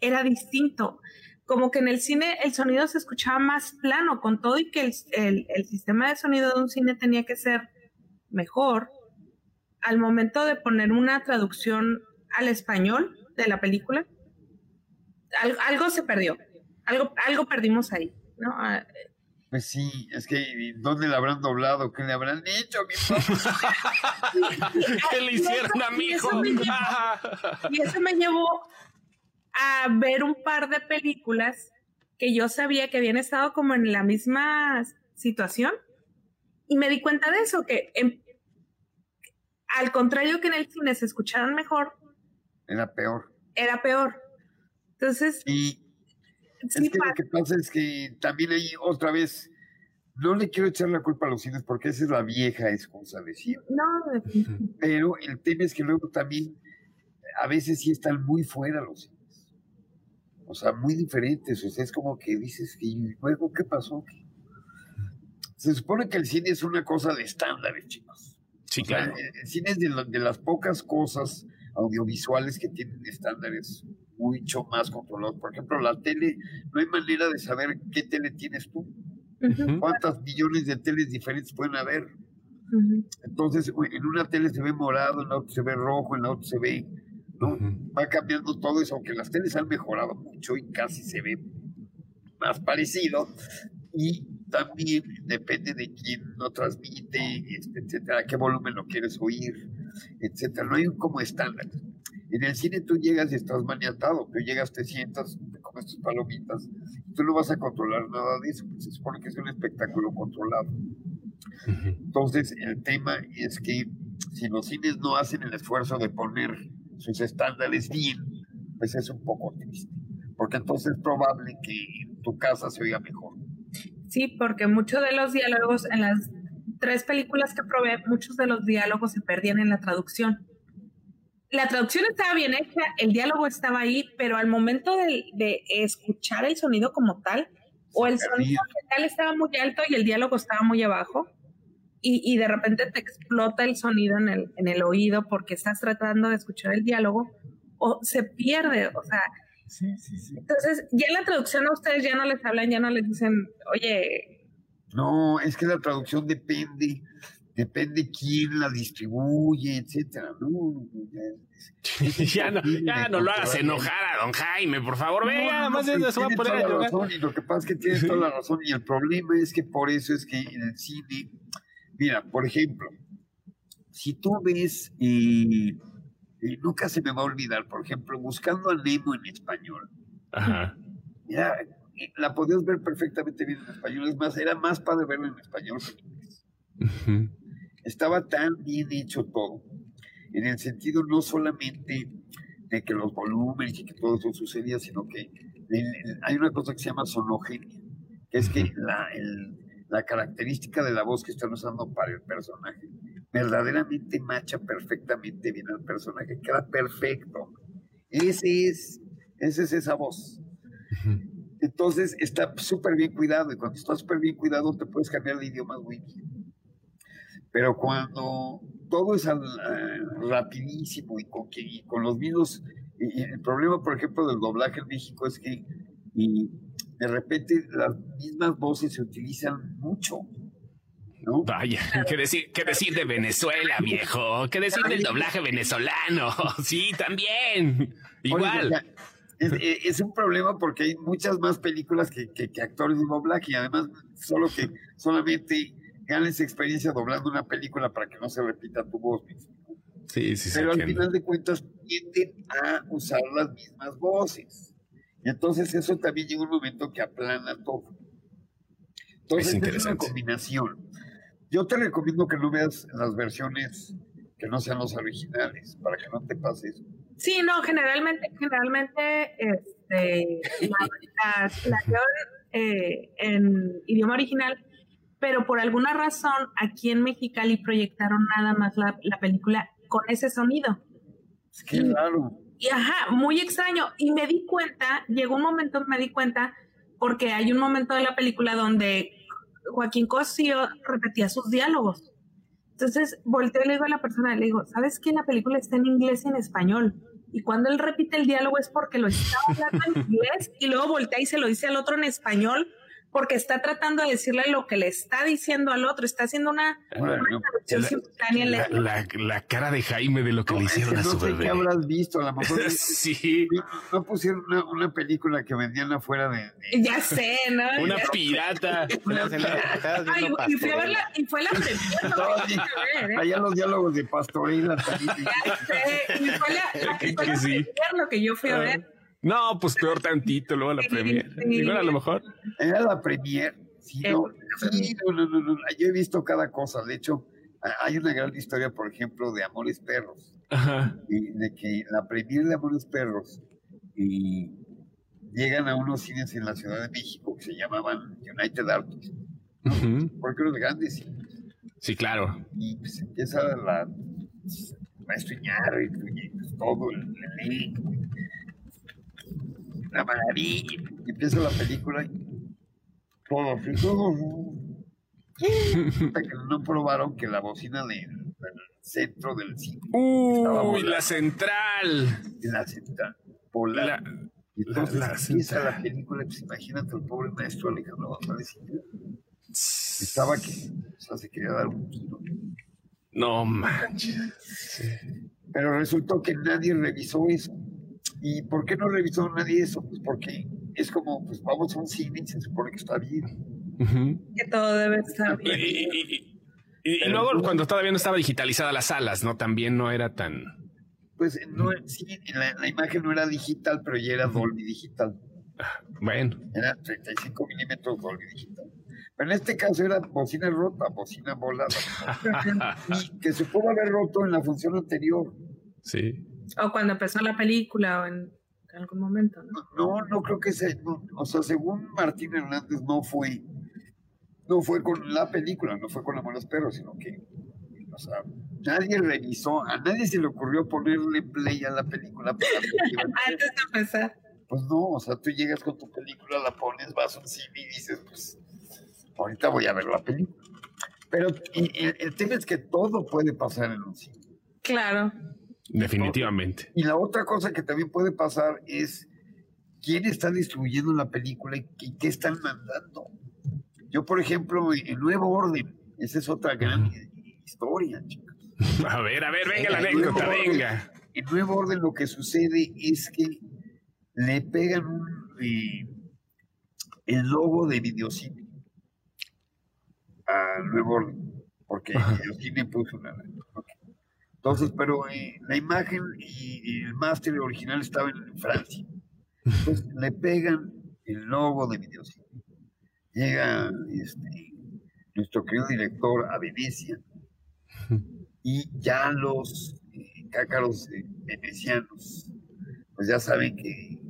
era distinto. Como que en el cine el sonido se escuchaba más plano, con todo y que el, el sistema de sonido de un cine tenía que ser mejor. Al momento de poner una traducción al español, de la película, algo, se perdió, algo, algo perdimos ahí, ¿no? Ah, pues sí, es que ¿dónde le habrán doblado? ¿Qué le habrán hecho? ¿Qué le hicieron a mi hijo? Y eso me llevó a ver un par de películas que yo sabía que habían estado como en la misma situación y me di cuenta de eso, que al contrario que en el cine se escucharon mejor, era peor. Era peor. Entonces. Y es que lo que pasa es que también hay otra vez. No le quiero echar la culpa a los cines porque esa es la vieja excusa de siempre. No, pero el tema es que luego también a veces sí están muy fuera los cines. O sea, muy diferentes. O sea, es como que dices, ¿y luego qué pasó? Se supone que el cine es una cosa de estándares, chicos. Sí, claro. el cine es de, de las pocas cosas audiovisuales que tienen estándares mucho más controlados. Por ejemplo, la tele, no hay manera de saber qué tele tienes tú. ¿Cuántas millones de teles diferentes pueden haber? Entonces, en una tele se ve morado, en la otra se ve rojo, en la otra se ve, ¿no? Va cambiando todo eso, aunque las teles han mejorado mucho y casi se ve más parecido. Y también depende de quién lo transmite, este, etcétera, qué volumen lo quieres oír etcétera. No hay un como estándar. En el cine tú llegas y estás maniatado, tú llegas, te sientas, te comes tus palomitas, tú no vas a controlar nada de eso, pues se supone que es un espectáculo controlado. Entonces, el tema es que si los cines no hacen el esfuerzo de poner sus estándares bien, pues es un poco triste. porque entonces es probable que en tu casa se oiga mejor. Sí, porque muchos de los diálogos en las tres películas que probé, muchos de los diálogos se perdían en la traducción. La traducción estaba bien hecha, el diálogo estaba ahí, pero al momento de, escuchar el sonido como tal, o el sonido tal estaba muy alto y el diálogo estaba muy abajo, y, de repente te explota el sonido en el, en el oído porque estás tratando de escuchar el diálogo, o se pierde, o sea, Sí, sí, sí. Entonces, ya en la traducción a ustedes ya no les hablan, ya no les dicen, oye. No, es que la traducción depende, depende quién la distribuye, etcétera. No, ya, no, ya no lo hagas enojar a don Jaime, por favor, venga, más de eso va a poner a razón, Y lo que pasa es que tiene toda la razón, y el problema es que por eso es que en el cine, mira, por ejemplo, si tú ves. Eh, nunca se me va a olvidar, por ejemplo, buscando a Nemo en español. Ajá. La podías ver perfectamente bien en español. Es más, era más padre verlo en español que en inglés. Estaba tan bien hecho todo, en el sentido no solamente de que los volúmenes y que todo eso sucedía, sino que hay una cosa que se llama sonogenia, que es que la, la característica de la voz que están usando para el personaje verdaderamente macha perfectamente bien al personaje, queda perfecto. Ese es, esa es esa voz. Entonces está súper bien cuidado y cuando está súper bien cuidado te puedes cambiar de idioma muy bien. Pero cuando todo es rapidísimo y con, y con los mismos, el problema por ejemplo del doblaje en México es que y de repente las mismas voces se utilizan mucho. Vaya, ¿qué decir, qué decir de Venezuela, viejo? ¿Qué decir del doblaje venezolano? Sí, también. Igual. es, un problema porque hay muchas más películas que, que, actores de doblaje y además solo que solamente ganes experiencia doblando una película para que no se repita tu voz. Sí, sí, Pero al final de cuentas tienden a usar las mismas voces. Y entonces eso también llega un momento que aplana todo. Entonces es, es una combinación. Yo te recomiendo que no veas las versiones que no sean los originales, para que no te pases. Sí, no, generalmente, generalmente este, la, la, eh, en idioma original, pero por alguna razón aquí en Mexicali proyectaron nada más la, película con ese sonido. Es que raro. Y ajá, muy extraño. Y me di cuenta, llegó un momento, me di cuenta, porque hay un momento de la película donde Joaquín Cosío repetía sus diálogos. Entonces volteo y le digo a la persona, le digo, ¿sabes que la película está en inglés y en español? Y cuando él repite el diálogo es porque lo está hablando en inglés y luego voltea y se lo dice al otro en español porque está tratando de decirle lo que le está diciendo al otro, está haciendo una, la, cara de Jaime de lo que le hicieron a su no sé qué habrás visto, a lo mejor sí. no pusieron una, película que vendían afuera de, ya sé, ¿no? Una pirata. y, fue la, y fue la primera. ¿eh? Allá los diálogos de Pastorila también. Ya sé, y fue la, fue la lo que yo fui a ver. No, pues peor tantito, luego la premier. Igual a lo mejor. Era la premier. Sí, no, no, no, no, Yo he visto cada cosa. De hecho, hay una gran historia, por ejemplo, de Amores Perros. Ajá. Y de que la premier de Amores Perros y llegan a unos cines en la Ciudad de México que se llamaban United Artists. Porque eran grandes cines. Sí, claro. Y pues empieza la maestro y pues, todo el elenco la maravilla. Y empieza la película y todo, todo. que no probaron que la bocina del, centro del cine. ¡Uy, la central! La central. Polar. y entonces la, empieza la película, pues imagínate el pobre maestro Alejandro González. Estaba que o sea, se quería dar un tiro. No manches. Pero resultó que nadie revisó eso. ¿Y por qué no revisó nadie eso? Pues porque es como, pues vamos a un cine y se supone que está bien. Que todo debe estar bien. Y, luego cuando todavía no estaba digitalizada las salas, ¿no? También no era tan... Pues no, sí, la, imagen no era digital, pero ya era Dolby digital. Bueno. Era 35 milímetros Dolby digital. Pero en este caso era bocina rota, bocina volada. que se pudo haber roto en la función anterior. Sí. O cuando empezó la película. O en... algún momento, ¿no? No, no creo que sea, o sea, según Martín Hernández no fue, no fue con la película, no fue con Amores Perros, sino que, o sea, nadie revisó, a nadie se le ocurrió ponerle play a la película. Antes de empezar. Pues no, o sea, tú llegas con tu película, la pones, vas a un cine y dices, pues, ahorita voy a ver la película. Pero el, tema es que todo puede pasar en un cine. Claro. Definitivamente. Y la otra cosa que también puede pasar es quién está distribuyendo la película y, qué están mandando. Yo, por ejemplo, en Nuevo Orden, esa es otra gran historia, chicos. A ver, a ver, venga la anécdota, venga. en Nuevo Orden lo que sucede es que le pegan eh, el logo de videocine a Nuevo Orden, porque videocine puso una... Entonces, pero eh, la imagen y, el máster original estaba en Francia. Entonces le pegan el logo de videocine. Llega este, nuestro querido director a Venecia y ya los eh, cácaros eh, venecianos, pues ya saben que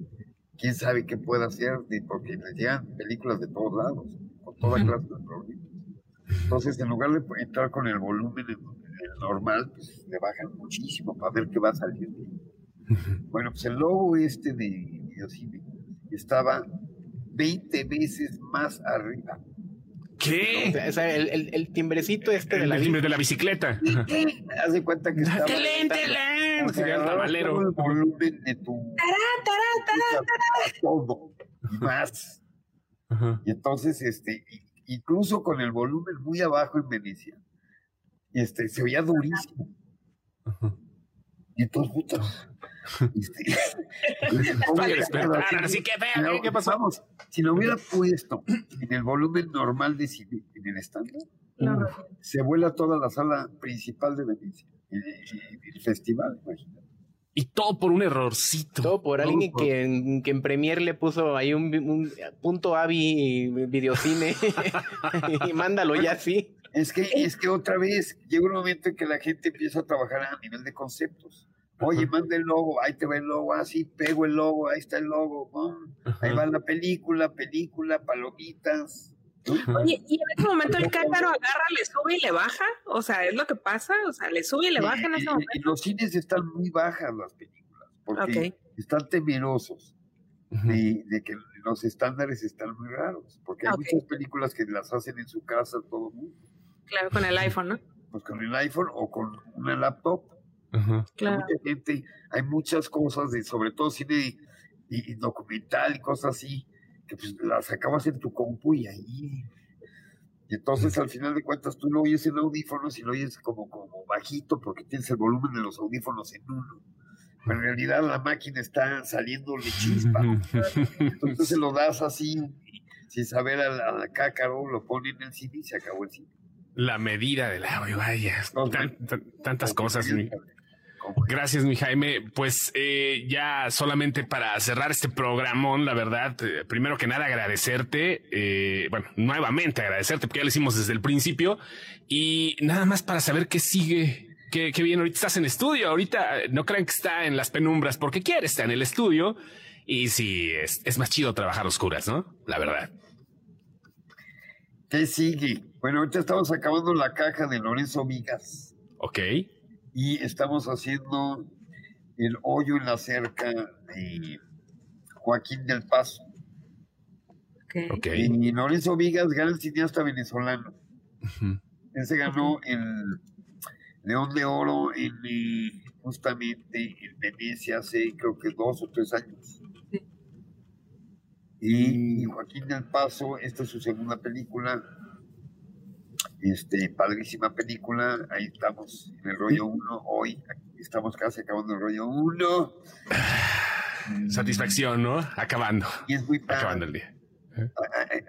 quién sabe qué puede hacer, porque les llegan películas de todos lados, con toda clase de problemas. Entonces, en lugar de entrar con el volumen normal, pues le bajan muchísimo para ver qué va a salir. Bueno, pues el logo este de Videocine estaba 20 veces más arriba. ¿Qué? O sea, el, el, timbrecito este de la, de la bicicleta. Haz de cuenta que estaba. ¡Excelente, Sería el tabalero. el volumen de tu. Todo. Y más. Y entonces, este, incluso con el volumen muy abajo en Venecia, este, se veía durísimo. Y entonces, putas. Este, así que vean, ¿qué pasamos? Si lo hubiera puesto en el volumen normal de cine, en el estándar, se vuela toda la sala principal de Venecia, el, el festival, imagínate. Y todo por un errorcito. Todo por alguien Que, en, que en Premiere le puso ahí un, punto AVI videocine y mándalo ya así. Es que, es que otra vez llega un momento en que la gente empieza a trabajar a nivel de conceptos. Oye, manda el logo, ahí te va el logo, así ah, pego el logo, ahí está el logo, ahí va la película, película, palomitas. Oye, y en ese momento el cántaro agarra, le sube y le baja, o sea, es lo que pasa, o sea, le sube y le baja en ese momento. En los cines están muy bajas las películas, porque están temerosos de, que los estándares están muy raros, porque hay muchas películas que las hacen en su casa todo el mundo. Claro, con el iPhone, ¿no? Pues con el iPhone o con una laptop. Claro. Hay mucha gente, hay muchas cosas, de, sobre todo cine y, documental y cosas así, que pues las acabas en tu compu y ahí. Y entonces al final de cuentas tú lo oyes en audífonos y lo oyes como, como bajito porque tienes el volumen de los audífonos en uno. Pero en realidad la máquina está saliendo de chispa. entonces se lo das así, sin saber a la, cácaro, lo pone en el cine y se acabó el cine. La medida del agua, vaya, tantas cosas. Gracias, mi Jaime. Pues eh, ya solamente para cerrar este programón, la verdad, eh, primero que nada agradecerte, eh, bueno, nuevamente agradecerte, porque ya lo hicimos desde el principio, y nada más para saber qué sigue, qué, qué bien, ahorita estás en estudio, ahorita no crean que está en las penumbras porque quiere, está en el estudio, y sí, es, es más chido trabajar oscuras, ¿no? La verdad. ¿Qué sigue? Bueno, ahorita estamos acabando la caja de Lorenzo Vigas. Ok y estamos haciendo el hoyo en la cerca de Joaquín del Paso. Okay. Y Lorenzo Vigas, gran cineasta venezolano. Él se ganó el León de Oro en, eh, justamente en Venecia hace creo que dos o tres años. Y, y Joaquín del Paso, esta es su segunda película, este, padrísima película, ahí estamos en el rollo 1, hoy estamos casi acabando el rollo 1. Satisfacción, ¿no? Acabando. Y es muy padre. Acabando el día.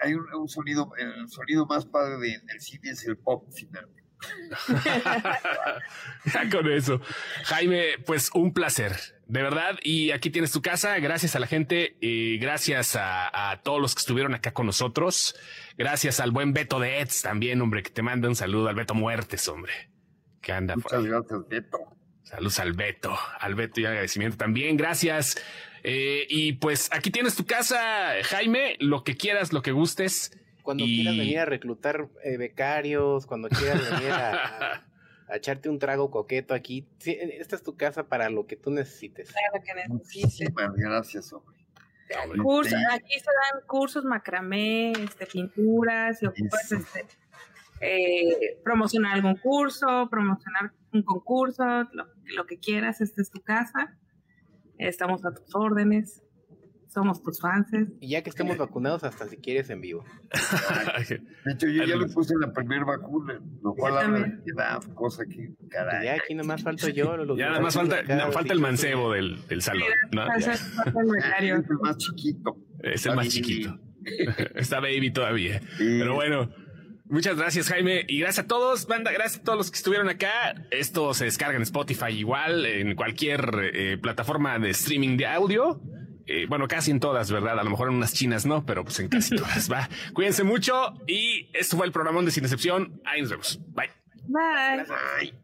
Hay un, sonido, el sonido más padre del cine es el pop final. Con eso. Jaime, pues un placer, de verdad. Y aquí tienes tu casa. Gracias a la gente y gracias a, a, todos los que estuvieron acá con nosotros. Gracias al buen Beto de Eds también, hombre, que te manda un saludo al Beto Muertes, hombre. Que anda Muchas gracias, Beto. Saludos al Beto, al Beto y agradecimiento también. Gracias. Eh, y pues aquí tienes tu casa, Jaime, lo que quieras, lo que gustes. Cuando quieras venir a reclutar eh, becarios, cuando quieras venir a, echarte un trago coqueto aquí, esta es tu casa para lo que tú necesites. Claro que necesites. gracias, hombre. aquí se dan cursos macramé, este, pinturas, si ocupas este, eh, promocionar algún curso, promocionar un concurso, lo, que quieras, esta es tu casa. Estamos a tus órdenes. Somos tus fans. Y ya que estemos vacunados, hasta si quieres en vivo. de hecho, yo ya le puse la primera vacuna, lo cual la cosa que, caray. Ya aquí nomás falto yo. ya nada más falta, falta el mancebo del, del salón. Es el más chiquito. Es el más chiquito. Está baby todavía. Pero bueno. Muchas gracias, Jaime. Y gracias a todos, banda. Gracias a todos los que estuvieron acá. Esto se descarga en Spotify igual, en cualquier eh, plataforma de streaming de audio. Eh, bueno, casi en todas, ¿verdad? A lo mejor en unas chinas no, pero pues en casi todas, va. Cuídense mucho y esto fue el programa de Sin Excepción. Ahí nos vemos. Bye. Bye. Bye.